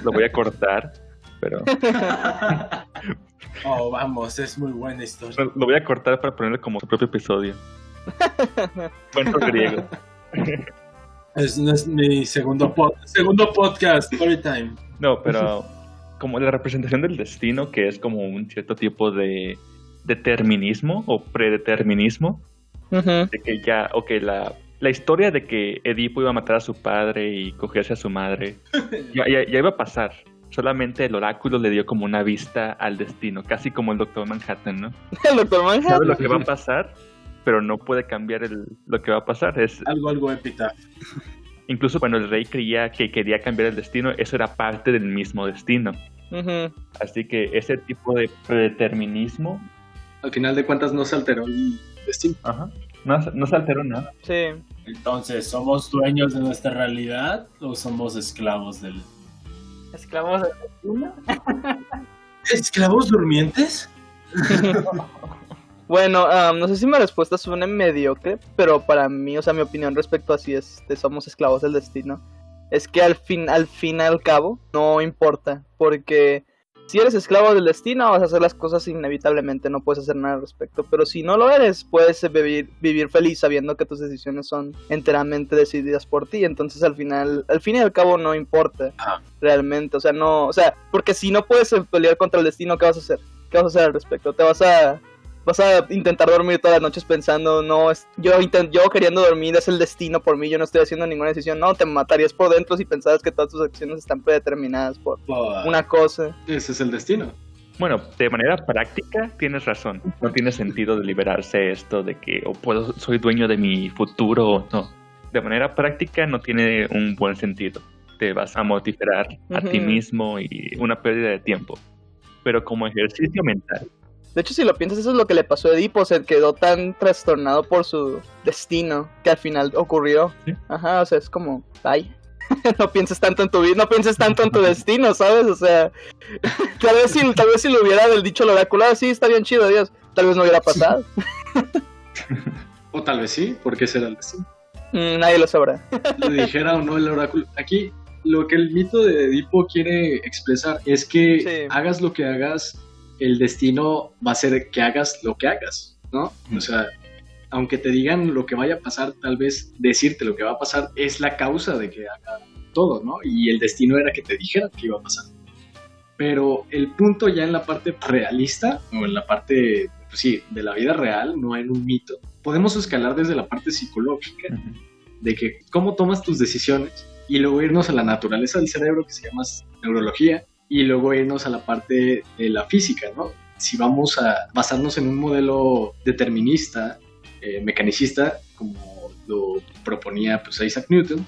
lo voy a cortar, pero oh, vamos, es muy buena historia. lo voy a cortar para ponerle como su propio episodio. Cuento griego. Es, es mi segundo, pod- segundo podcast, story time. No, pero como la representación del destino, que es como un cierto tipo de determinismo o predeterminismo, de que ya, ok, la, la historia de que Edipo iba a matar a su padre y cogerse a su madre, ya, ya- ya iba a pasar. Solamente el oráculo le dio como una vista al destino, casi como el Doctor Manhattan, ¿no? El Doctor Manhattan. Sabe lo que va a pasar, pero no puede cambiar el, lo que va a pasar. Es, Algo, algo epitafio. incluso cuando el rey creía que quería cambiar el destino, eso era parte del mismo destino. Así que ese tipo de predeterminismo Al final de cuentas no se alteró el destino. Ajá. No, no se alteró nada. Sí. Entonces, ¿somos dueños de nuestra realidad o somos esclavos del... Esclavos de fortuna. ¿Esclavos durmientes? Bueno, am, no sé si mi respuesta suena mediocre, pero para mí, o sea, mi opinión respecto a si este, somos esclavos del destino, es que al fin, al fin y al cabo, no importa, porque si eres esclavo del destino, vas a hacer las cosas inevitablemente, no puedes hacer nada al respecto, pero si no lo eres, puedes vivir, vivir feliz sabiendo que tus decisiones son enteramente decididas por ti, entonces al final, al fin y al cabo no importa realmente, o sea, no, o sea, porque si no puedes pelear contra el destino, ¿qué vas a hacer? ¿Qué vas a hacer al respecto? ¿Te vas a vas a intentar dormir todas las noches pensando, no, es, yo, intent, yo queriendo dormir es el destino por mí, yo no estoy haciendo ninguna decisión, no, te matarías por dentro si pensaras que todas tus acciones están predeterminadas por una cosa. Ese es el destino. Bueno, de manera práctica tienes razón. No tiene sentido deliberarse esto de que o puedo, soy dueño de mi futuro o no. De manera práctica no tiene un buen sentido. Te vas a mortificar a ti mismo y una pérdida de tiempo. Pero como ejercicio mental, De hecho, si lo piensas, eso es lo que le pasó a Edipo, se quedó tan trastornado por su destino que al final ocurrió. Sí. Ajá, o sea, es como, ay, no pienses tanto en tu vida, no pienses tanto en tu destino, ¿sabes? O sea, tal vez si, tal vez si lo hubiera dicho el oráculo, ah, sí, está bien chido, Dios, tal vez no hubiera pasado. O tal vez sí, porque ese era el destino. Mm, nadie lo sabrá. Le dijera o no el oráculo. Aquí lo que el mito de Edipo quiere expresar es que Sí. hagas lo que hagas, el destino va a ser que hagas lo que hagas, ¿no? O sea, aunque te digan lo que vaya a pasar, tal vez decirte lo que va a pasar es la causa de que haga todo, ¿no? Y el destino era que te dijera que iba a pasar. Pero el punto ya en la parte realista, o en la parte, pues sí, de la vida real, no en un mito, podemos escalar desde la parte psicológica de que cómo tomas tus decisiones y luego irnos a la naturaleza del cerebro que se llama neurología y luego irnos a la parte de la física, ¿no? Si vamos a basarnos en un modelo determinista, eh, mecanicista, como lo proponía pues, Isaac Newton,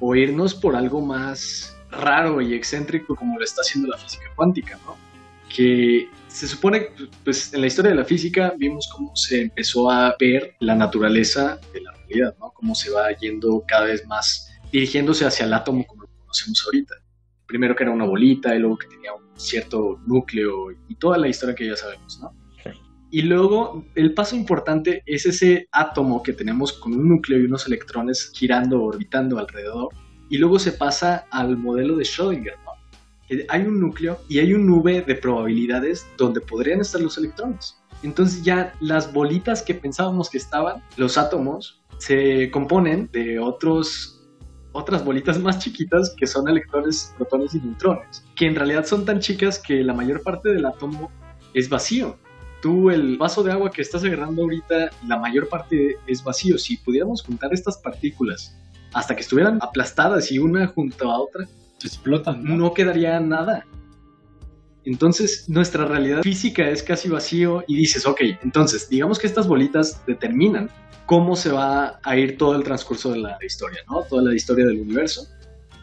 o irnos por algo más raro y excéntrico como lo está haciendo la física cuántica, ¿no? Que se supone, pues en la historia de la física vimos cómo se empezó a ver la naturaleza de la realidad, ¿no? Cómo se va yendo cada vez más, dirigiéndose hacia el átomo como lo conocemos ahorita. Primero que era una bolita y luego que tenía un cierto núcleo y toda la historia que ya sabemos, ¿no? Sí. Y luego el paso importante es ese átomo que tenemos con un núcleo y unos electrones girando, orbitando alrededor. Y luego se pasa al modelo de Schrödinger, ¿no? Hay un núcleo y hay un nube de probabilidades donde podrían estar los electrones. Entonces ya las bolitas que pensábamos que estaban, los átomos, se componen de otros otras bolitas más chiquitas que son electrones, protones y neutrones, que en realidad son tan chicas que la mayor parte del átomo es vacío. Tú, el vaso de agua que estás agarrando ahorita, la mayor parte es vacío. Si pudiéramos juntar estas partículas hasta que estuvieran aplastadas y una junto a otra, Explotan, ¿no? no quedaría nada. Entonces, nuestra realidad física es casi vacío y dices, ok, entonces, digamos que estas bolitas determinan cómo se va a ir todo el transcurso de la historia, ¿no? Toda la historia del universo.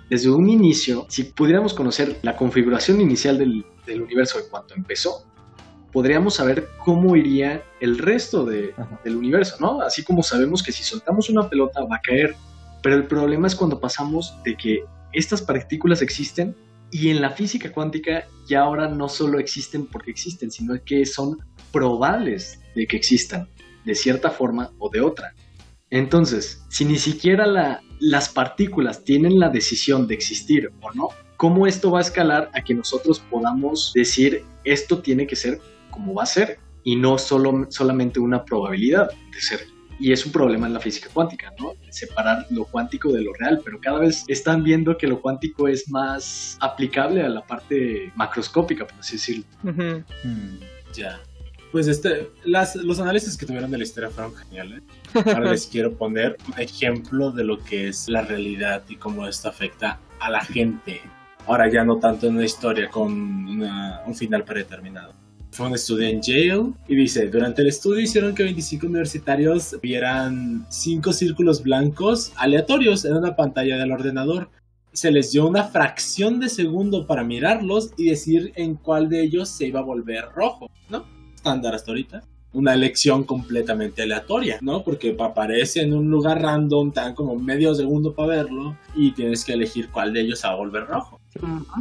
Desde un inicio, si pudiéramos conocer la configuración inicial del, del universo en cuanto empezó, podríamos saber cómo iría el resto de, del universo, ¿no? Así como sabemos que si soltamos una pelota va a caer, pero el problema es cuando pasamos de que estas partículas existen y en la física cuántica ya ahora no solo existen porque existen, sino que son probables de que existan, de cierta forma o de otra. Entonces, si ni siquiera la- las partículas tienen la decisión de existir o no, ¿cómo esto va a escalar a que nosotros podamos decir esto tiene que ser como va a ser y no solo, solamente una probabilidad de ser? Y es un problema en la física cuántica, ¿no? Separar lo cuántico de lo real, pero cada vez están viendo que lo cuántico es más aplicable a la parte macroscópica, por así decirlo. Hmm. Ya. Pues este, las, los análisis que tuvieron de la historia fueron geniales. Ahora les quiero poner un ejemplo de lo que es la realidad y cómo esto afecta a la gente. Ahora ya no tanto en una historia con una- un final predeterminado. Fue un estudio en Yale y dice, durante el estudio hicieron que 25 universitarios vieran cinco círculos blancos aleatorios en una pantalla del ordenador. Se les dio una fracción de segundo para mirarlos y decir en cuál de ellos se iba a volver rojo, ¿no? Estándar hasta ahorita. Una elección completamente aleatoria, ¿no? Porque aparece en un lugar random, te dan como medio segundo para verlo y tienes que elegir cuál de ellos va a volver rojo.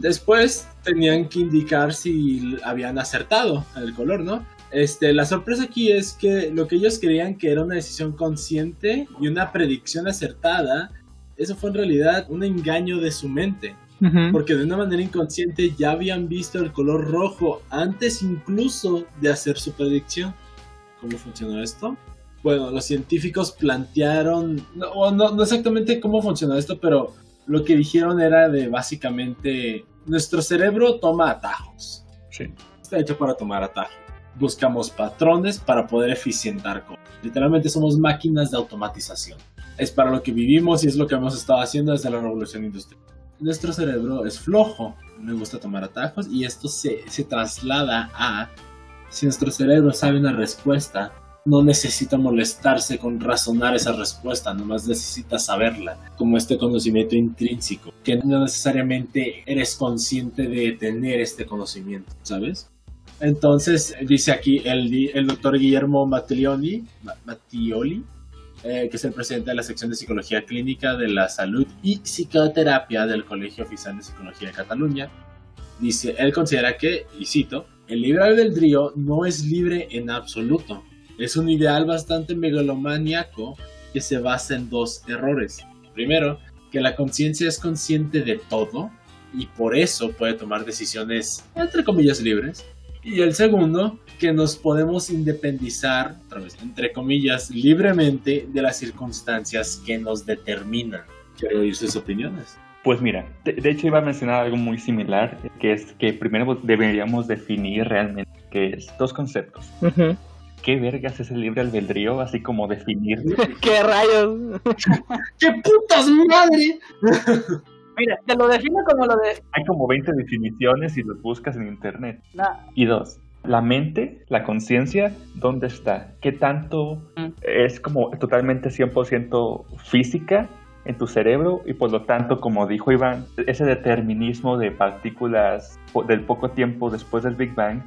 Después tenían que indicar si habían acertado el color, ¿no? Este, la sorpresa aquí es que lo que ellos creían que era una decisión consciente y una predicción acertada, eso fue en realidad un engaño de su mente. Ujú. Porque de una manera inconsciente ya habían visto el color rojo antes incluso de hacer su predicción. ¿Cómo funcionó esto? Bueno, los científicos plantearon, no, no, no exactamente cómo funcionó esto, pero lo que dijeron era de básicamente, nuestro cerebro toma atajos. Sí. Está hecho para tomar atajos. Buscamos patrones para poder eficientar cosas. Literalmente somos máquinas de automatización. Es para lo que vivimos y es lo que hemos estado haciendo desde la revolución industrial. Nuestro cerebro es flojo, le gusta tomar atajos y esto se, se traslada a si nuestro cerebro sabe una respuesta, no necesita molestarse con razonar esa respuesta, nomás necesita saberla, como este conocimiento intrínseco, que no necesariamente eres consciente de tener este conocimiento, ¿sabes? Entonces, dice aquí el, el doctor Guillermo Mattioli, Ma- Mattioli eh, que es el presidente de la sección de Psicología Clínica de la Salud y Psicoterapia del Colegio Oficial de Psicología de Cataluña, dice, él considera que, y cito, el libre albedrío no es libre en absoluto. Es un ideal bastante megalomaníaco que se basa en dos errores. Primero, que la conciencia es consciente de todo y por eso puede tomar decisiones, entre comillas, libres. Y el segundo, que nos podemos independizar, otra vez, entre comillas, libremente de las circunstancias que nos determinan. Quiero oír sus opiniones. Pues mira, de, de hecho iba a mencionar algo muy similar, que es que primero deberíamos definir realmente qué es dos conceptos. Ujú. ¿Qué vergas es el libre albedrío? Así como definir. ¿Qué rayos? ¡Qué putas madre! Mira, te lo defino como lo de. Hay como 20 definiciones y los buscas en internet. Nah, Y dos, la mente, la conciencia, ¿dónde está? ¿Qué tanto Mm. es como totalmente 100% física en tu cerebro? Y por lo tanto, como dijo Iván, ese determinismo de partículas del poco tiempo después del Big Bang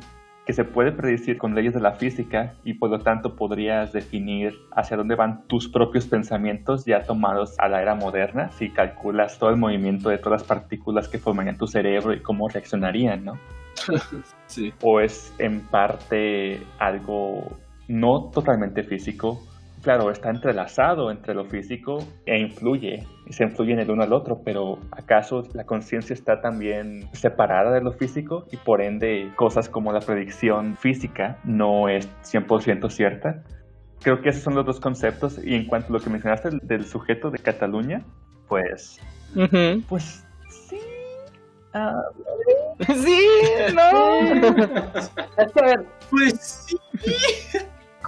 que se puede predecir con leyes de la física y por lo tanto podrías definir hacia dónde van tus propios pensamientos ya tomados a la era moderna si calculas todo el movimiento de todas las partículas que formarían tu cerebro y cómo reaccionarían, ¿no? Sí. o es en parte algo no totalmente físico. Claro, está entrelazado entre lo físico e influye, y se influyen el uno al otro, pero ¿acaso la conciencia está también separada de lo físico y por ende cosas como la predicción física no es 100% cierta? Creo que esos son los dos conceptos y en cuanto a lo que mencionaste del, del sujeto de Cataluña, pues, pues sí. ah, Sí, no. es que a ver, Pues sí.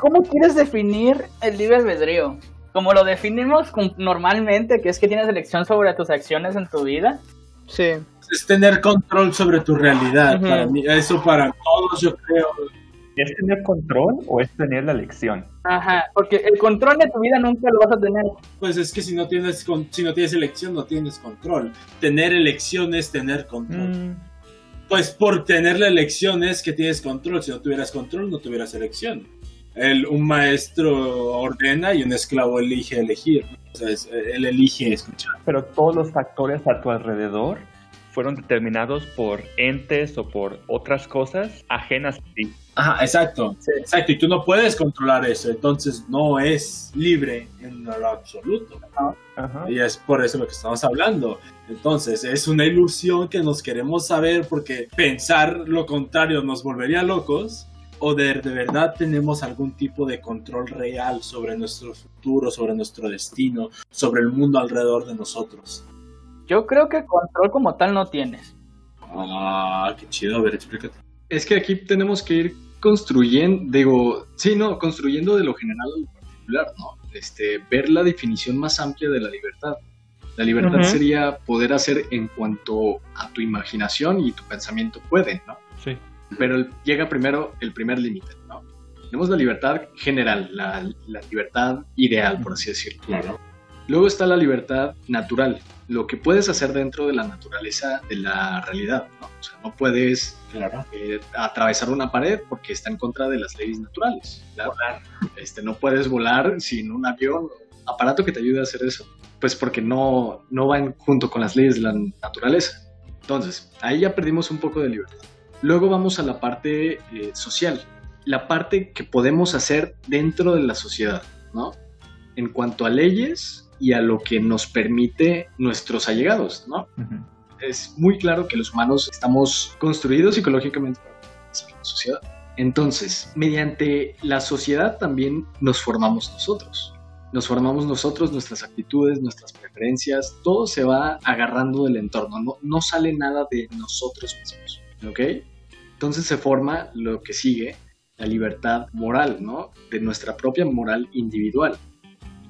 ¿Cómo quieres definir el libre albedrío? Como lo definimos normalmente, que es que tienes elección sobre tus acciones en tu vida. Sí. Es tener control sobre tu realidad. Para mí, eso para todos, yo creo. ¿Es tener control o es tener la elección? Ajá, porque el control de tu vida nunca lo vas a tener. Pues es que si no tienes con- si no tienes elección, no tienes control. Tener elección es tener control. Mm, Pues por tener la elección es que tienes control. Si no tuvieras control, no tuvieras elección. El, un maestro ordena y un esclavo elige elegir. O sea, él elige escuchar. Pero todos los factores a tu alrededor fueron determinados por entes o por otras cosas ajenas a ti. Ajá, exacto. Exacto. Y tú no puedes controlar eso. Entonces no es libre en lo absoluto. Ajá. Y es por eso lo que estamos hablando. Entonces es una ilusión que nos queremos saber porque pensar lo contrario nos volvería locos. O de, de verdad tenemos algún tipo de control real sobre nuestro futuro, sobre nuestro destino, sobre el mundo alrededor de nosotros. Yo creo que control como tal no tienes. Ah, qué chido. A ver, explícate. Es que aquí tenemos que ir construyendo, digo, sí, no, construyendo de lo general a lo particular, ¿no? Este, ver la definición más amplia de la libertad. La libertad sería poder hacer en cuanto a tu imaginación y tu pensamiento pueden, ¿no? Sí. Pero llega primero el primer límite, ¿no? Tenemos la libertad general, la, la libertad ideal, por así decirlo. Claro. Luego está la libertad natural, lo que puedes hacer dentro de la naturaleza de la realidad. ¿no? O sea, no puedes claro. eh, atravesar una pared porque está en contra de las leyes naturales. Este, no puedes volar sin un avión, aparato que te ayude a hacer eso. Pues porque no, no van junto con las leyes de la naturaleza. Entonces, ahí ya perdimos un poco de libertad. Luego vamos a la parte eh, social, la parte que podemos hacer dentro de la sociedad, ¿no? En cuanto a leyes, y a lo que nos permite nuestros allegados, ¿no? Uh -huh. Es muy claro que los humanos estamos construidos psicológicamente para la sociedad. Entonces, mediante la sociedad también nos formamos nosotros. Nos formamos nosotros, nuestras actitudes, nuestras preferencias, todo se va agarrando del entorno, no, no sale nada de nosotros mismos, ¿ok? Entonces se forma lo que sigue, la libertad moral, ¿no? De nuestra propia moral individual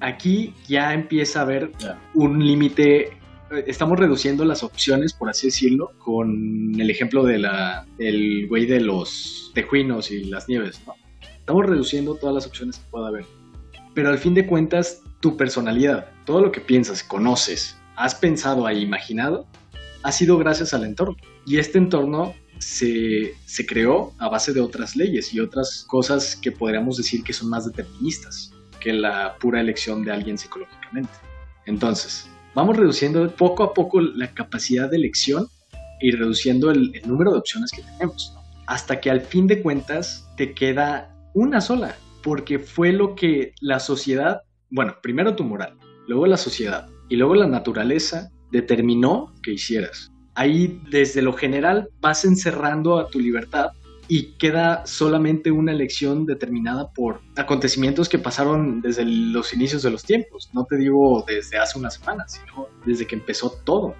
aquí ya empieza a haber un límite. Estamos reduciendo las opciones, por así decirlo, con el ejemplo de la, del güey de los tejuinos y las nieves, ¿no? Estamos reduciendo todas las opciones que pueda haber. Pero al fin de cuentas, tu personalidad, todo lo que piensas, conoces, has pensado e imaginado, ha sido gracias al entorno. Y este entorno se, creó a base de otras leyes y otras cosas que podríamos decir que son más deterministas que la pura elección de alguien psicológicamente. Entonces, vamos reduciendo poco a poco la capacidad de elección y reduciendo el, número de opciones que tenemos, hasta que al fin de cuentas te queda una sola, porque fue lo que la sociedad, bueno, primero tu moral, luego la sociedad y luego la naturaleza determinó que hicieras. Ahí desde lo general vas encerrando a tu libertad y queda solamente una elección determinada por acontecimientos que pasaron desde los inicios de los tiempos. No te digo desde hace unas semanas, sino desde que empezó todo.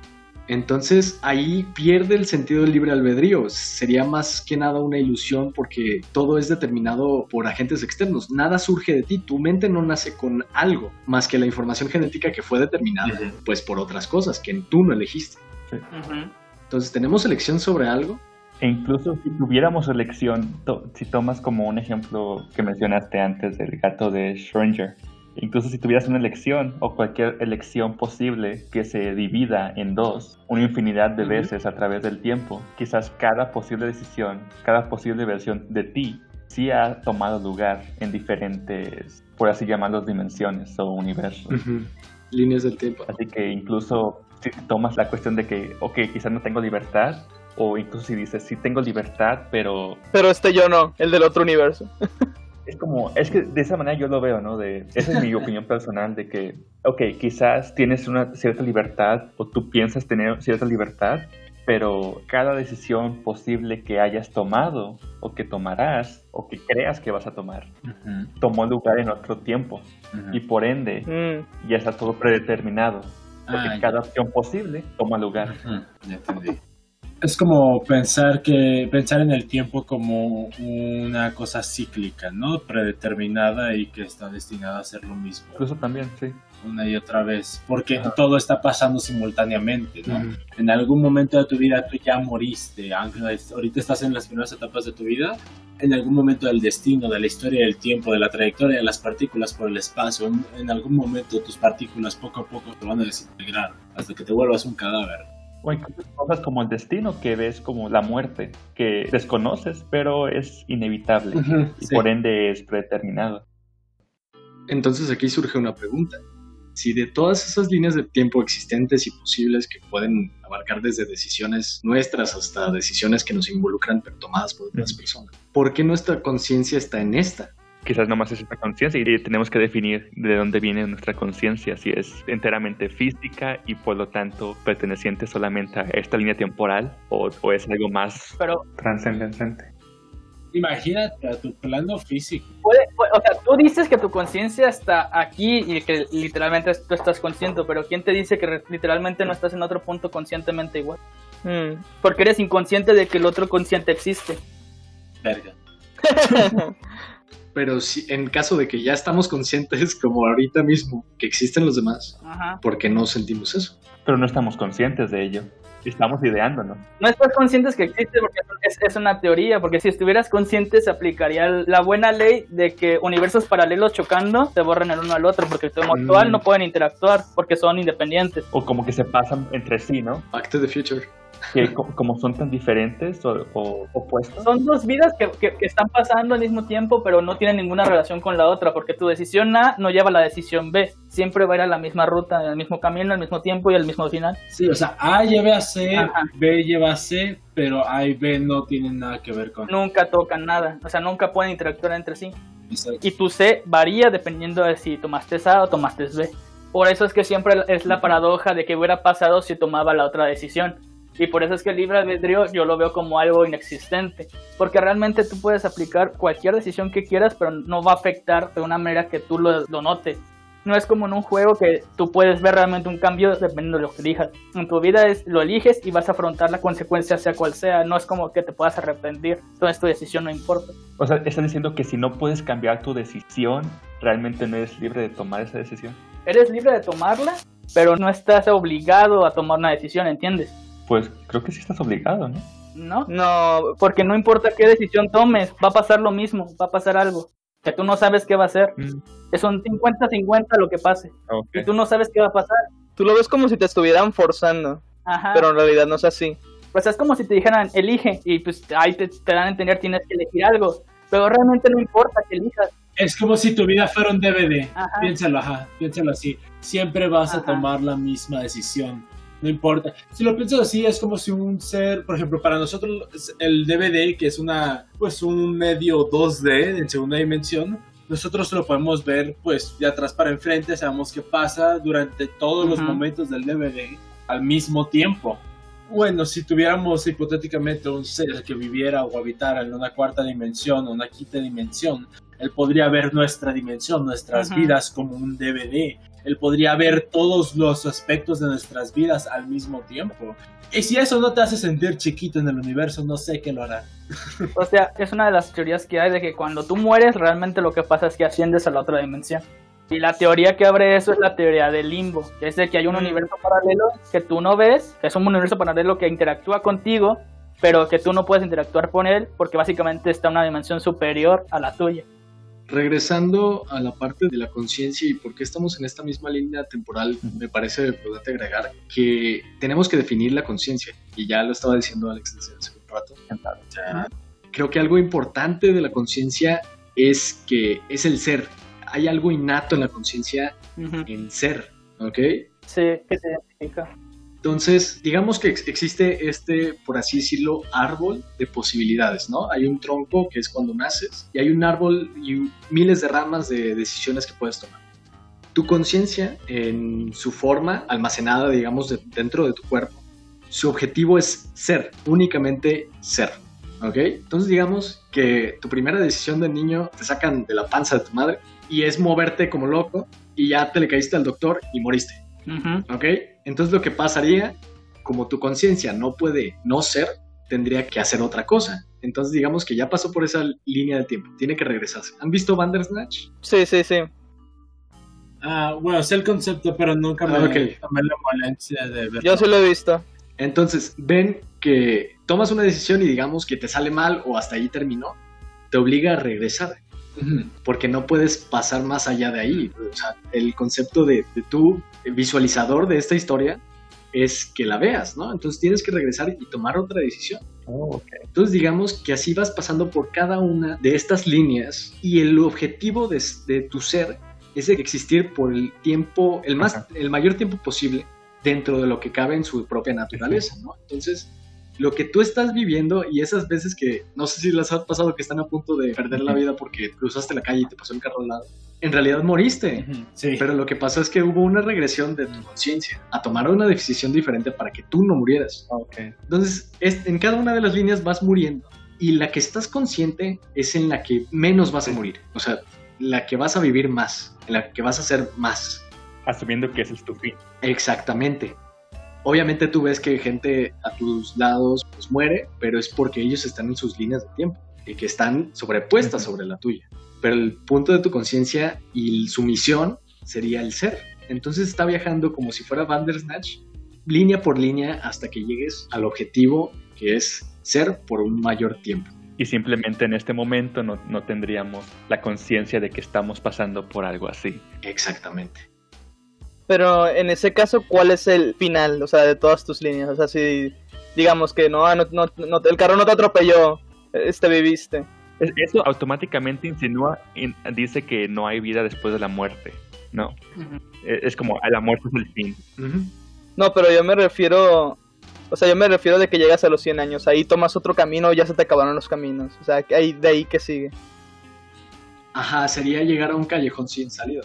Entonces ahí pierde el sentido del libre albedrío. Sería más que nada una ilusión porque todo es determinado por agentes externos. Nada surge de ti. Tu mente no nace con algo más que la información genética que fue determinada uh -huh. pues por otras cosas que tú no elegiste. Uh -huh. Entonces tenemos elección sobre algo e incluso si tuviéramos elección, to si tomas como un ejemplo que mencionaste antes del gato de Schrödinger, incluso si tuvieras una elección o cualquier elección posible que se divida en dos, una infinidad de veces a través del tiempo, quizás cada posible decisión, cada posible versión de ti, sí ha tomado lugar en diferentes, por así llamarlos, dimensiones o universos. Uh -huh. Líneas del tiempo. Así que incluso si tomas la cuestión de que, ok, quizás no tengo libertad, o incluso si dices, sí tengo libertad, pero... Pero este yo no, el del otro universo. es como, es que de esa manera yo lo veo, ¿no? De, esa es mi opinión personal, de que, ok, quizás tienes una cierta libertad, o tú piensas tener cierta libertad, pero cada decisión posible que hayas tomado, o que tomarás, o que creas que vas a tomar, uh -huh. tomó lugar en otro tiempo, uh -huh. y por ende, mm. ya está todo predeterminado, porque cada posible toma lugar. Es como pensar que pensar en el tiempo como una cosa cíclica, ¿no? Predeterminada y que está destinada a ser lo mismo. Incluso también, sí. Una y otra vez, porque -huh. todo está pasando simultáneamente, ¿no? En algún momento de tu vida tú ya moriste, ahorita estás en las primeras etapas de tu vida, en algún momento del destino, de la historia del tiempo, de la trayectoria de las partículas por el espacio, en, en algún momento tus partículas poco a poco te van a desintegrar hasta que te vuelvas un cadáver O incluso cosas como el destino, que ves como la muerte, que desconoces, pero es inevitable y por ende es predeterminado. Entonces aquí surge una pregunta. Si de todas esas líneas de tiempo existentes y posibles que pueden abarcar desde decisiones nuestras hasta decisiones que nos involucran pero tomadas por otras personas, ¿por qué nuestra conciencia está en esta? Quizás nomás es esta conciencia y tenemos que definir de dónde viene nuestra conciencia, si es enteramente física y por lo tanto perteneciente solamente a esta línea temporal o, es algo más Pero, trascendente. Imagínate a tu plano físico. o sea, tú dices que tu conciencia está aquí y que literalmente tú estás consciente, pero ¿quién te dice que literalmente no estás en otro punto conscientemente igual? Hmm. Porque eres inconsciente de que el otro consciente existe. Verga. pero si en caso de que ya estamos conscientes, como ahorita mismo, que existen los demás, ¿por qué no sentimos eso? Pero no estamos conscientes de ello. Estamos ideándonos. No estás conscientes que existe porque es, una teoría, porque si estuvieras consciente se aplicaría la buena ley de que universos paralelos chocando se borran el uno al otro, porque tu actual mm. no pueden interactuar porque son independientes. O como que se pasan entre sí, ¿no? Back to the future que como son tan diferentes o, opuestos. Son dos vidas que, que, están pasando al mismo tiempo, pero no tienen ninguna relación con la otra, porque tu decisión A no lleva a la decisión B. Siempre va a ir a la misma ruta, al mismo camino, al mismo tiempo y al mismo final. Sí, o sea, A lleva a C, B lleva a C, pero A y B no tienen nada que ver con. Nunca tocan nada, o sea, nunca pueden interactuar entre sí. Y tu C varía dependiendo de si tomaste A o tomaste B. Por eso es que siempre es la paradoja de que hubiera pasado si tomaba la otra decisión y por eso es que el libre albedrío yo lo veo como algo inexistente. Porque realmente tú puedes aplicar cualquier decisión que quieras, pero no va a afectar de una manera que tú lo, notes. No es como en un juego que tú puedes ver realmente un cambio dependiendo de lo que elijas. En tu vida es lo eliges y vas a afrontar la consecuencia sea cual sea. No es como que te puedas arrepentir. Entonces tu decisión no importa. O sea, estás diciendo que si no puedes cambiar tu decisión, realmente no eres libre de tomar esa decisión. Eres libre de tomarla, pero no estás obligado a tomar una decisión, ¿entiendes? Pues creo que sí estás obligado, ¿no? No, no, porque no importa qué decisión tomes, va a pasar lo mismo, va a pasar algo. Que tú no sabes qué va a ser. Mm. Es un 50-50 lo que pase. Y tú no sabes qué va a pasar. Tú lo ves como si te estuvieran forzando. Ajá. Pero en realidad no es así. Pues es como si te dijeran, elige. Y pues ahí te, dan a entender, tienes que elegir algo. Pero realmente no importa que elijas. Es como si tu vida fuera un DVD. Piénsalo, ajá, piénsalo así. Siempre vas a tomar la misma decisión no importa. Si lo piensas así, es como si un ser, por ejemplo, para nosotros el DVD, que es una, pues un medio 2D en segunda dimensión, nosotros lo podemos ver pues de atrás para enfrente, sabemos qué pasa durante todos los momentos del DVD al mismo tiempo. Bueno, si tuviéramos hipotéticamente un ser que viviera o habitara en una cuarta dimensión o una quinta dimensión, él podría ver nuestra dimensión, nuestras vidas como un DVD él podría ver todos los aspectos de nuestras vidas al mismo tiempo. Y si eso no te hace sentir chiquito en el universo, no sé qué lo hará. O sea, es una de las teorías que hay de que cuando tú mueres, realmente lo que pasa es que asciendes a la otra dimensión. Y la teoría que abre eso es la teoría del limbo, que es de que hay un mm. universo paralelo que tú no ves, que es un universo paralelo que interactúa contigo, pero que tú no puedes interactuar con él porque básicamente está en una dimensión superior a la tuya. Regresando a la parte de la conciencia y por qué estamos en esta misma línea temporal, me parece prudente agregar que tenemos que definir la conciencia, y ya lo estaba diciendo Alex desde hace un rato. Creo que algo importante de la conciencia es que es el ser. Hay algo innato en la conciencia, en ser, ¿ok? Sí, que te identifica. Entonces, digamos que existe este, por así decirlo, árbol de posibilidades, ¿no? Hay un tronco que es cuando naces y hay un árbol y miles de ramas de decisiones que puedes tomar. Tu conciencia, en su forma almacenada, digamos, dentro de tu cuerpo, su objetivo es ser, únicamente ser. ¿Ok? Entonces digamos que tu primera decisión de niño te sacan de la panza de tu madre y es moverte como loco y ya te le caíste al doctor y moriste. ¿Ok? Entonces lo que pasaría, como tu conciencia no puede no ser, tendría que hacer otra cosa. Entonces digamos que ya pasó por esa línea de tiempo, tiene que regresarse. ¿Han visto Bandersnatch? Sí, sí, sí. Ah, bueno, sé el concepto, pero nunca me, ah, la molestia de verlo. Yo sí lo he visto. Entonces, ven que tomas una decisión y digamos que te sale mal o hasta ahí terminó, te obliga a regresar porque no puedes pasar más allá de ahí. O sea, el concepto de, de tu visualizador de esta historia es que la veas, ¿no? Entonces tienes que regresar y tomar otra decisión. Oh, Entonces digamos que así vas pasando por cada una de estas líneas y el objetivo de, de tu ser es existir por el tiempo, el, más, el mayor tiempo posible dentro de lo que cabe en su propia naturaleza, ¿no? Entonces, lo que tú estás viviendo y esas veces que, no sé si les ha pasado que están a punto de perder la vida porque cruzaste la calle y te pasó el carro al lado, en realidad moriste. Sí. Pero lo que pasó es que hubo una regresión de tu conciencia a tomar una decisión diferente para que tú no murieras. ok. Entonces, es, en cada una de las líneas vas muriendo y la que estás consciente es en la que menos vas a morir. O sea, la que vas a vivir más, en la que vas a ser más. Asumiendo que ese es tu fin. Exactamente. Obviamente tú ves que gente a tus lados pues muere, pero es porque ellos están en sus líneas de tiempo y que están sobrepuestas sobre la tuya. Pero el punto de tu conciencia y su misión sería el ser. Entonces está viajando como si fuera Bandersnatch, línea por línea hasta que llegues al objetivo que es ser por un mayor tiempo. Y simplemente en este momento no, no tendríamos la conciencia de que estamos pasando por algo así. Exactamente. Pero en ese caso, ¿cuál es el final, o sea, de todas tus líneas? O sea, si digamos que no, ah, no, no, no- el carro no te atropelló, este viviste. Es- Eso automáticamente insinúa, in- dice que no hay vida después de la muerte. No. E- es como "Ah, la muerte es el fin. No, pero yo me refiero, o sea, yo me refiero de que llegas a los 100 años, ahí tomas otro camino, ya se te acabaron los caminos, o sea, que ahí de ahí que sigue. Ajá, sería llegar a un callejón sin salida.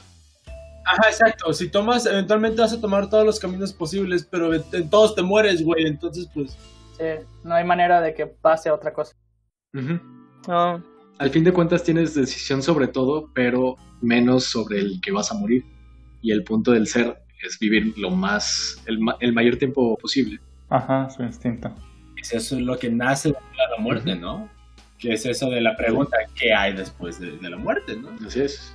Ajá, exacto. Si tomas, eventualmente vas a tomar todos los caminos posibles, pero en, todos te mueres, güey. Entonces, pues. Sí, no hay manera de que pase otra cosa. Ujú. No, Al fin de cuentas tienes decisión sobre todo, pero menos sobre el que vas a morir. Y el punto del ser es vivir lo más, el, ma- el mayor tiempo posible. Ajá, su instinto. es Eso es lo que nace de la muerte, ¿no? Que es eso de la pregunta, ¿qué hay después de, de la muerte, no? Así es.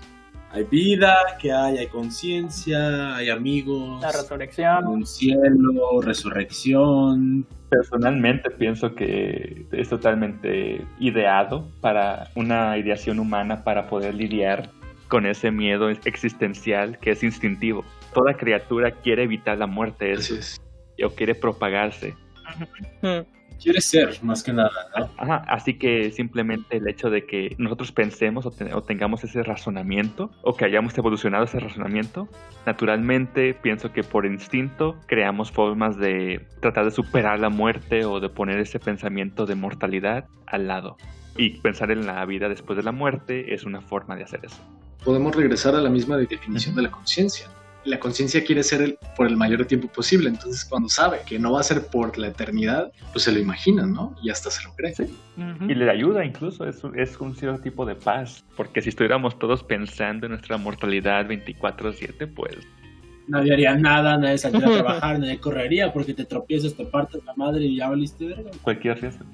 Hay vida, ¿qué hay? Hay conciencia, hay amigos, La resurrección. un cielo, resurrección. Personalmente pienso que es totalmente ideado para una ideación humana para poder lidiar con ese miedo existencial que es instintivo. Toda criatura quiere evitar la muerte Así es- es. o quiere propagarse. Quiere ser, más que nada, ¿no? Ajá, así que simplemente el hecho de que nosotros pensemos o, te- o tengamos ese razonamiento o que hayamos evolucionado ese razonamiento, naturalmente pienso que por instinto creamos formas de tratar de superar la muerte o de poner ese pensamiento de mortalidad al lado. Y pensar en la vida después de la muerte es una forma de hacer eso. Podemos regresar a la misma definición de la conciencia. La conciencia quiere ser el- por el mayor tiempo posible, entonces cuando sabe que no va a ser por la eternidad, pues se lo imagina, ¿no? Y hasta se lo cree. Y le ayuda incluso, es, un- es un cierto tipo de paz, porque si estuviéramos todos pensando en nuestra mortalidad 24/7, pues Nadie haría nada, nadie saldría a trabajar, nadie correría porque te tropiezas, te partes la madre y ya valiste verga. cualquier riesgo.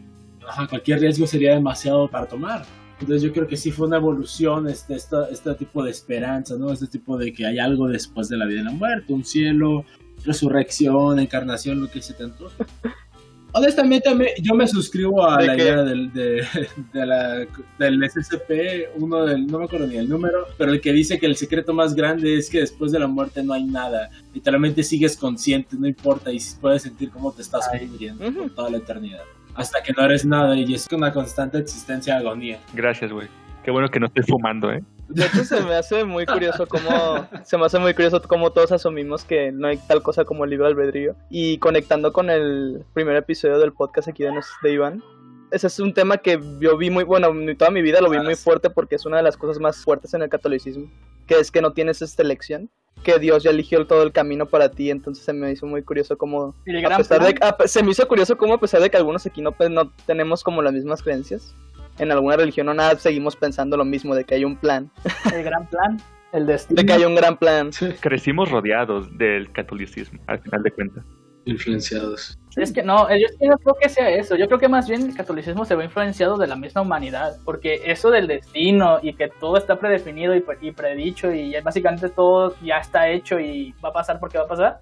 Ajá, cualquier riesgo sería demasiado para tomar. Entonces yo creo que sí fue una evolución este, esta- este tipo de esperanza, ¿no? Este tipo de que hay algo después de la vida y la muerte, un cielo, resurrección, encarnación, lo que se te. Honestamente, me- yo me suscribo a ¿De la qué? idea del, de, de la- del SCP, uno del, no me acuerdo ni el número, pero el que dice que el secreto más grande es que después de la muerte no hay nada. Literalmente sigues consciente, no importa, y puedes sentir cómo te estás muriendo por toda la eternidad. Hasta que no eres nada y es una constante existencia de agonía. Gracias, güey. Qué bueno que no estoy fumando, ¿eh? De hecho, se me hace muy curioso cómo se me hace muy curioso cómo todos asumimos que no hay tal cosa como el libre albedrío. Y conectando con el primer episodio del podcast aquí de, nos- de Iván, ese es un tema que yo vi muy, bueno, en toda mi vida lo vi muy fuerte porque es una de las cosas más fuertes en el catolicismo, que es que no tienes esta elección, que Dios ya eligió todo el camino para ti, entonces se me hizo muy curioso cómo El a gran pesar de, plan. a- se me hizo curioso cómo a pesar de que algunos aquí no, pues, no tenemos como las mismas creencias, en alguna religión o nada seguimos pensando lo mismo, de que hay un plan, El gran plan. El destino. de que hay un gran plan. Sí. Crecimos rodeados del catolicismo, al final de cuentas. Influenciados. Es que no, yo, yo no creo que sea eso. Yo creo que más bien el catolicismo se ve influenciado de la misma humanidad. Porque eso del destino y que todo está predefinido y, pre- y predicho y básicamente todo ya está hecho y va a pasar porque va a pasar,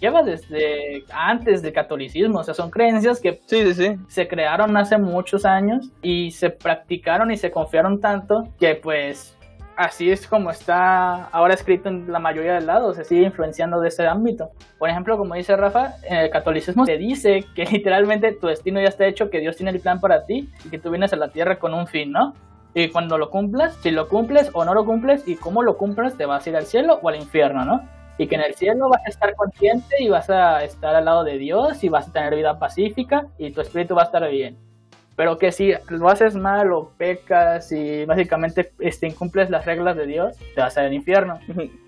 lleva desde antes del catolicismo. O sea, son creencias que Sí, sí, sí. se crearon hace muchos años y se practicaron y se confiaron tanto que pues así es como está ahora escrito en la mayoría de lados, se sigue influenciando de ese ámbito. Por ejemplo, como dice Rafa, en el catolicismo te dice que literalmente tu destino ya está hecho, que Dios tiene el plan para ti y que tú vienes a la tierra con un fin, ¿no? Y cuando lo cumplas, si lo cumples o no lo cumples y cómo lo cumples, te vas a ir al cielo o al infierno, ¿no? Y que en el cielo vas a estar consciente y vas a estar al lado de Dios y vas a tener vida pacífica y tu espíritu va a estar bien. Pero que si lo haces mal o pecas y básicamente este, incumples las reglas de Dios, te vas a ir al infierno.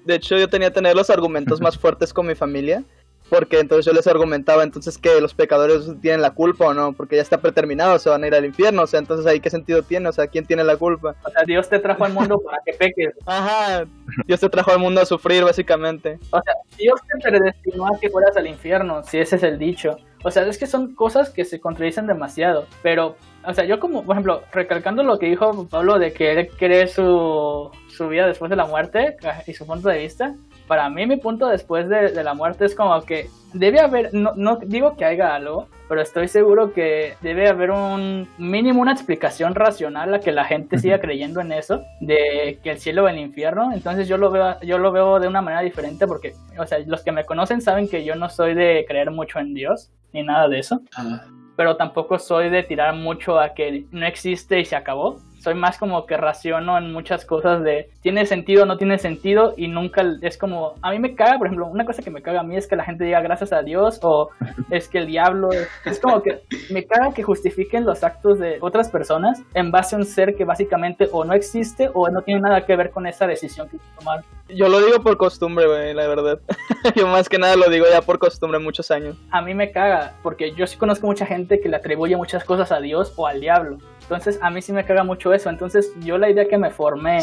De hecho, yo tenía que tener los argumentos más fuertes con mi familia porque entonces yo les argumentaba entonces que los pecadores tienen la culpa o no, porque ya está preterminado, se van a ir al infierno, o sea, entonces ahí qué sentido tiene, o sea, ¿quién tiene la culpa? O sea, Dios te trajo al mundo para que peques. Ajá, Dios te trajo al mundo a sufrir, básicamente. O sea, Dios te predestinó a que fueras al infierno, si ese es el dicho. O sea, es que son cosas que se contradicen demasiado, pero, o sea, yo como, por ejemplo, recalcando lo que dijo Pablo de que él cree su, su vida después de la muerte y su punto de vista, para mí mi punto después de, la muerte es como que debe haber, no, no, digo que haya algo, pero estoy seguro que debe haber un mínimo, una explicación racional a que la gente siga creyendo en eso, de que el cielo o el infierno. Entonces yo lo veo, yo lo veo de una manera diferente porque, o sea, los que me conocen saben que yo no soy de creer mucho en Dios, ni nada de eso. Pero tampoco soy de tirar mucho a que no existe y se acabó soy más como que raciono en muchas cosas de tiene sentido, no tiene sentido y nunca es como, a mí me caga, por ejemplo, una cosa que me caga a mí es que la gente diga gracias a Dios o es que el diablo, es como que me caga que justifiquen los actos de otras personas en base a un ser que básicamente o no existe o no tiene nada que ver con esa decisión que tomar. Yo lo digo por costumbre, güey, la verdad. Yo más que nada lo digo ya por costumbre muchos años. A mí me caga, porque yo sí conozco mucha gente que le atribuye muchas cosas a Dios o al diablo. Entonces a mí sí me caga mucho eso. Entonces yo la idea que me formé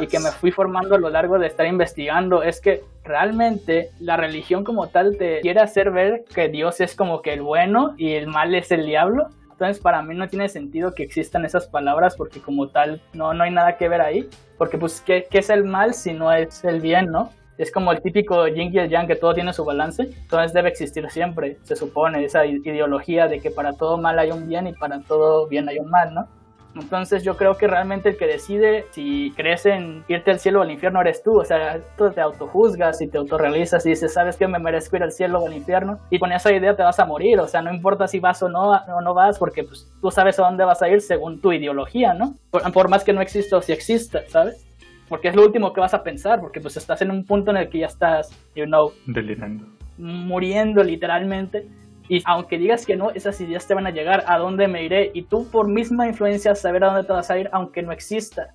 y que me fui formando a lo largo de estar investigando es que realmente la religión como tal te quiere hacer ver que Dios es como que el bueno y el mal es el diablo. Entonces para mí no tiene sentido que existan esas palabras porque como tal no, no hay nada que ver ahí. Porque pues ¿qué, ¿qué es el mal si no es el bien, no? Es como el típico yin y el yang que todo tiene su balance, entonces debe existir siempre, se supone, esa ideología de que para todo mal hay un bien y para todo bien hay un mal, ¿no? Entonces yo creo que realmente el que decide si crees en irte al cielo o al infierno eres tú, o sea, tú te autojuzgas y te autorrealizas y dices, ¿sabes que me merezco ir al cielo o al infierno? Y con esa idea te vas a morir, o sea, no importa si vas o no, o no vas, porque pues, tú sabes a dónde vas a ir según tu ideología, ¿no? Por, por más que no exista o si exista, ¿sabes? Porque es lo último que vas a pensar, porque pues estás en un punto en el que ya estás, you know, delirando, muriendo literalmente. Y aunque digas que no, esas ideas te van a llegar a dónde me iré y tú por misma influencia saber a dónde te vas a ir aunque no exista.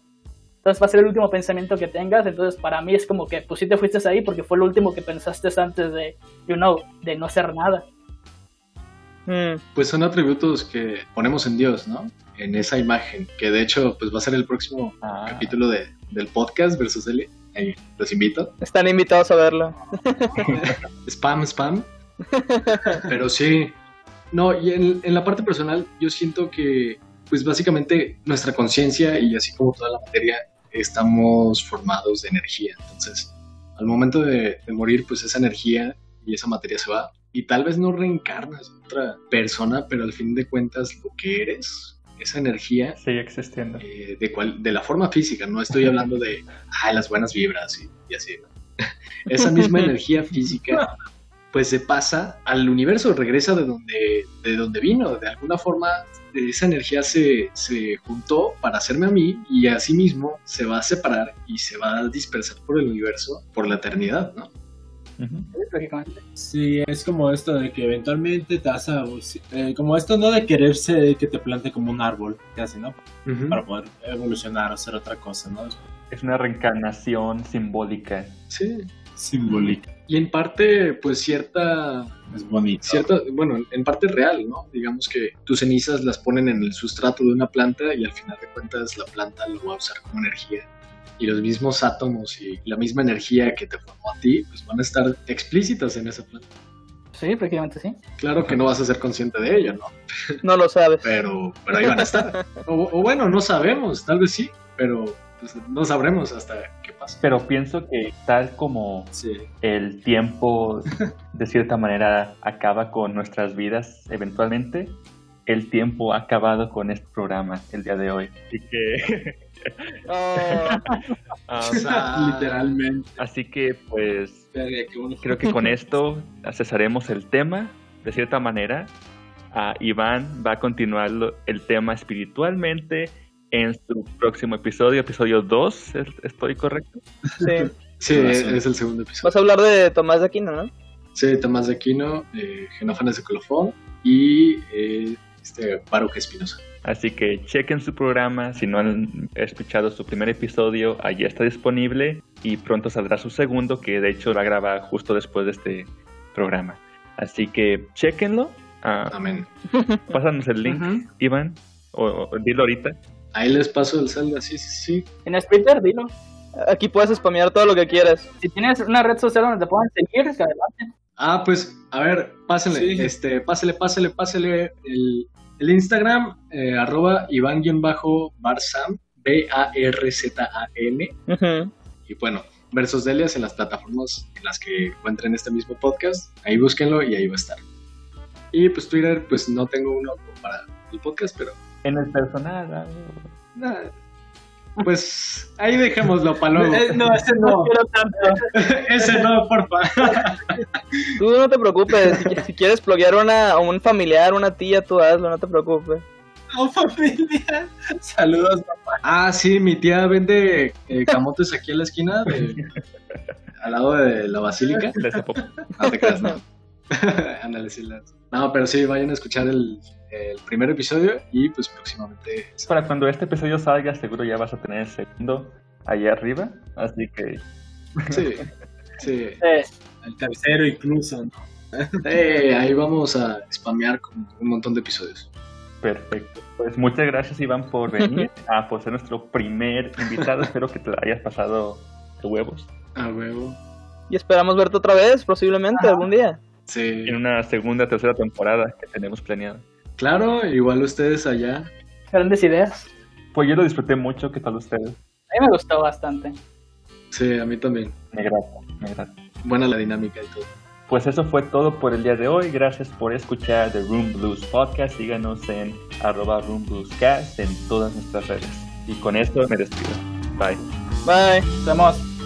Entonces va a ser el último pensamiento que tengas, entonces para mí es como que pues sí te fuiste ahí porque fue lo último que pensaste antes de, you know, de no ser nada. Hmm. Pues son atributos que ponemos en Dios, ¿no? En esa imagen, que de hecho pues va a ser el próximo ah. capítulo de, del podcast versus L. Ahí, los invito. Están invitados a verlo. spam, spam. Pero sí. No, y en, en la parte personal, yo siento que, pues básicamente, nuestra conciencia y así como toda la materia, estamos formados de energía. Entonces, al momento de, de, morir, pues esa energía y esa materia se va. Y tal vez no reencarnas en otra persona, pero al fin de cuentas, lo que eres esa energía sigue existiendo. Eh, de, cual, de la forma física, no estoy hablando de las buenas vibras y, así. esa misma energía física pues se pasa al universo, regresa de donde, de donde vino, de alguna forma esa energía se, se juntó para hacerme a mí y así mismo se va a separar y se va a dispersar por el universo por la eternidad, ¿no? Sí, es como esto de que eventualmente te vas a... Eh, como esto no de quererse que te plante como un árbol, casi, ¿no? Para poder evolucionar hacer otra cosa, ¿no? Es una reencarnación simbólica. Sí. Simbólica. Y en parte, pues cierta... Es bonito. Cierta, bueno, en parte real, ¿no? Digamos que tus cenizas las ponen en el sustrato de una planta y al final de cuentas la planta lo va a usar como energía y los mismos átomos y la misma energía que te formó a ti, pues van a estar explícitas en esa planta. Sí, prácticamente sí. Claro que no vas a ser consciente de ello, ¿no? No lo sabes. pero, pero ahí van a estar. O, bueno, no sabemos, tal vez sí, pero pues, no sabremos hasta qué pasa. Pero pienso que tal como el tiempo de cierta manera acaba con nuestras vidas eventualmente, el tiempo ha acabado con este programa el día de hoy. Así que Oh. Ah, Literalmente. así que pues creo que con esto cesaremos el tema. De cierta manera, a Iván va a continuar lo- el tema espiritualmente en su próximo episodio, episodio 2, ¿es- ¿estoy correcto? Sí. Sí, es el segundo episodio. Vas a hablar de Tomás de Aquino, ¿no? Sí, Tomás de Aquino, eh, Genófanes de Colofón y eh, este Baruch Espinosa. Así que chequen su programa, si no han escuchado su primer episodio, allí está disponible y pronto saldrá su segundo, que de hecho la graba justo después de este programa. Así que chequenlo, ah, Amén. pásanos el link. Iván, o, o dilo ahorita. Ahí les paso el Zelda, sí, sí, sí. ¿Tienes Twitter? Dilo. Aquí puedes spamear todo lo que quieras. Si tienes una red social donde te puedan seguir, que adelante. Ah, pues, a ver, pásenle, Sí. este, pásele, pásele, pásele el, el Instagram, eh, arroba Iván-Barzam, B-A-R-Z-A-M, Ujú. y bueno, Versos Delias en las plataformas en las que encuentren este mismo podcast, ahí búsquenlo y ahí va a estar. Y pues Twitter, pues no tengo uno para el podcast, pero En el personal. ah, nada, pues ahí dejémoslo para luego. Eh, no, ese no. Ese no, porfa. Tú no te preocupes. Si, si quieres pluguear una, a un familiar, una tía, tú hazlo, no te preocupes. No, familia. Saludos, papá. Ah, sí, mi tía vende eh, camotes aquí en la esquina, de- al lado de la basílica. apo- No te creas, no. Ándale, sí, las- No, pero sí, vayan a escuchar el, el primer episodio y pues próximamente. Para cuando este episodio salga, seguro ya vas a tener el segundo allá arriba. Así que Sí, sí. Eh, El tercero incluso, ¿no? Eh, ahí vamos a spamear con un montón de episodios. perfecto. Pues muchas gracias, Iván, por venir a por ser nuestro primer invitado. Espero que te la hayas pasado de huevos. A huevo. Y esperamos verte otra vez, posiblemente, algún día. Sí. En una segunda, tercera temporada que tenemos planeada. Claro, igual ustedes allá. grandes ideas. Pues yo lo disfruté mucho. ¿Qué tal ustedes? A mí me gustó bastante. Sí, a mí también. Me grata, me grata. Buena la dinámica y todo. Pues eso fue todo por el día de hoy. Gracias por escuchar The Room Blues Podcast. Síganos en arroba Room Blues Cast en todas nuestras redes. Y con esto me despido. Bye. Bye. Nos vemos.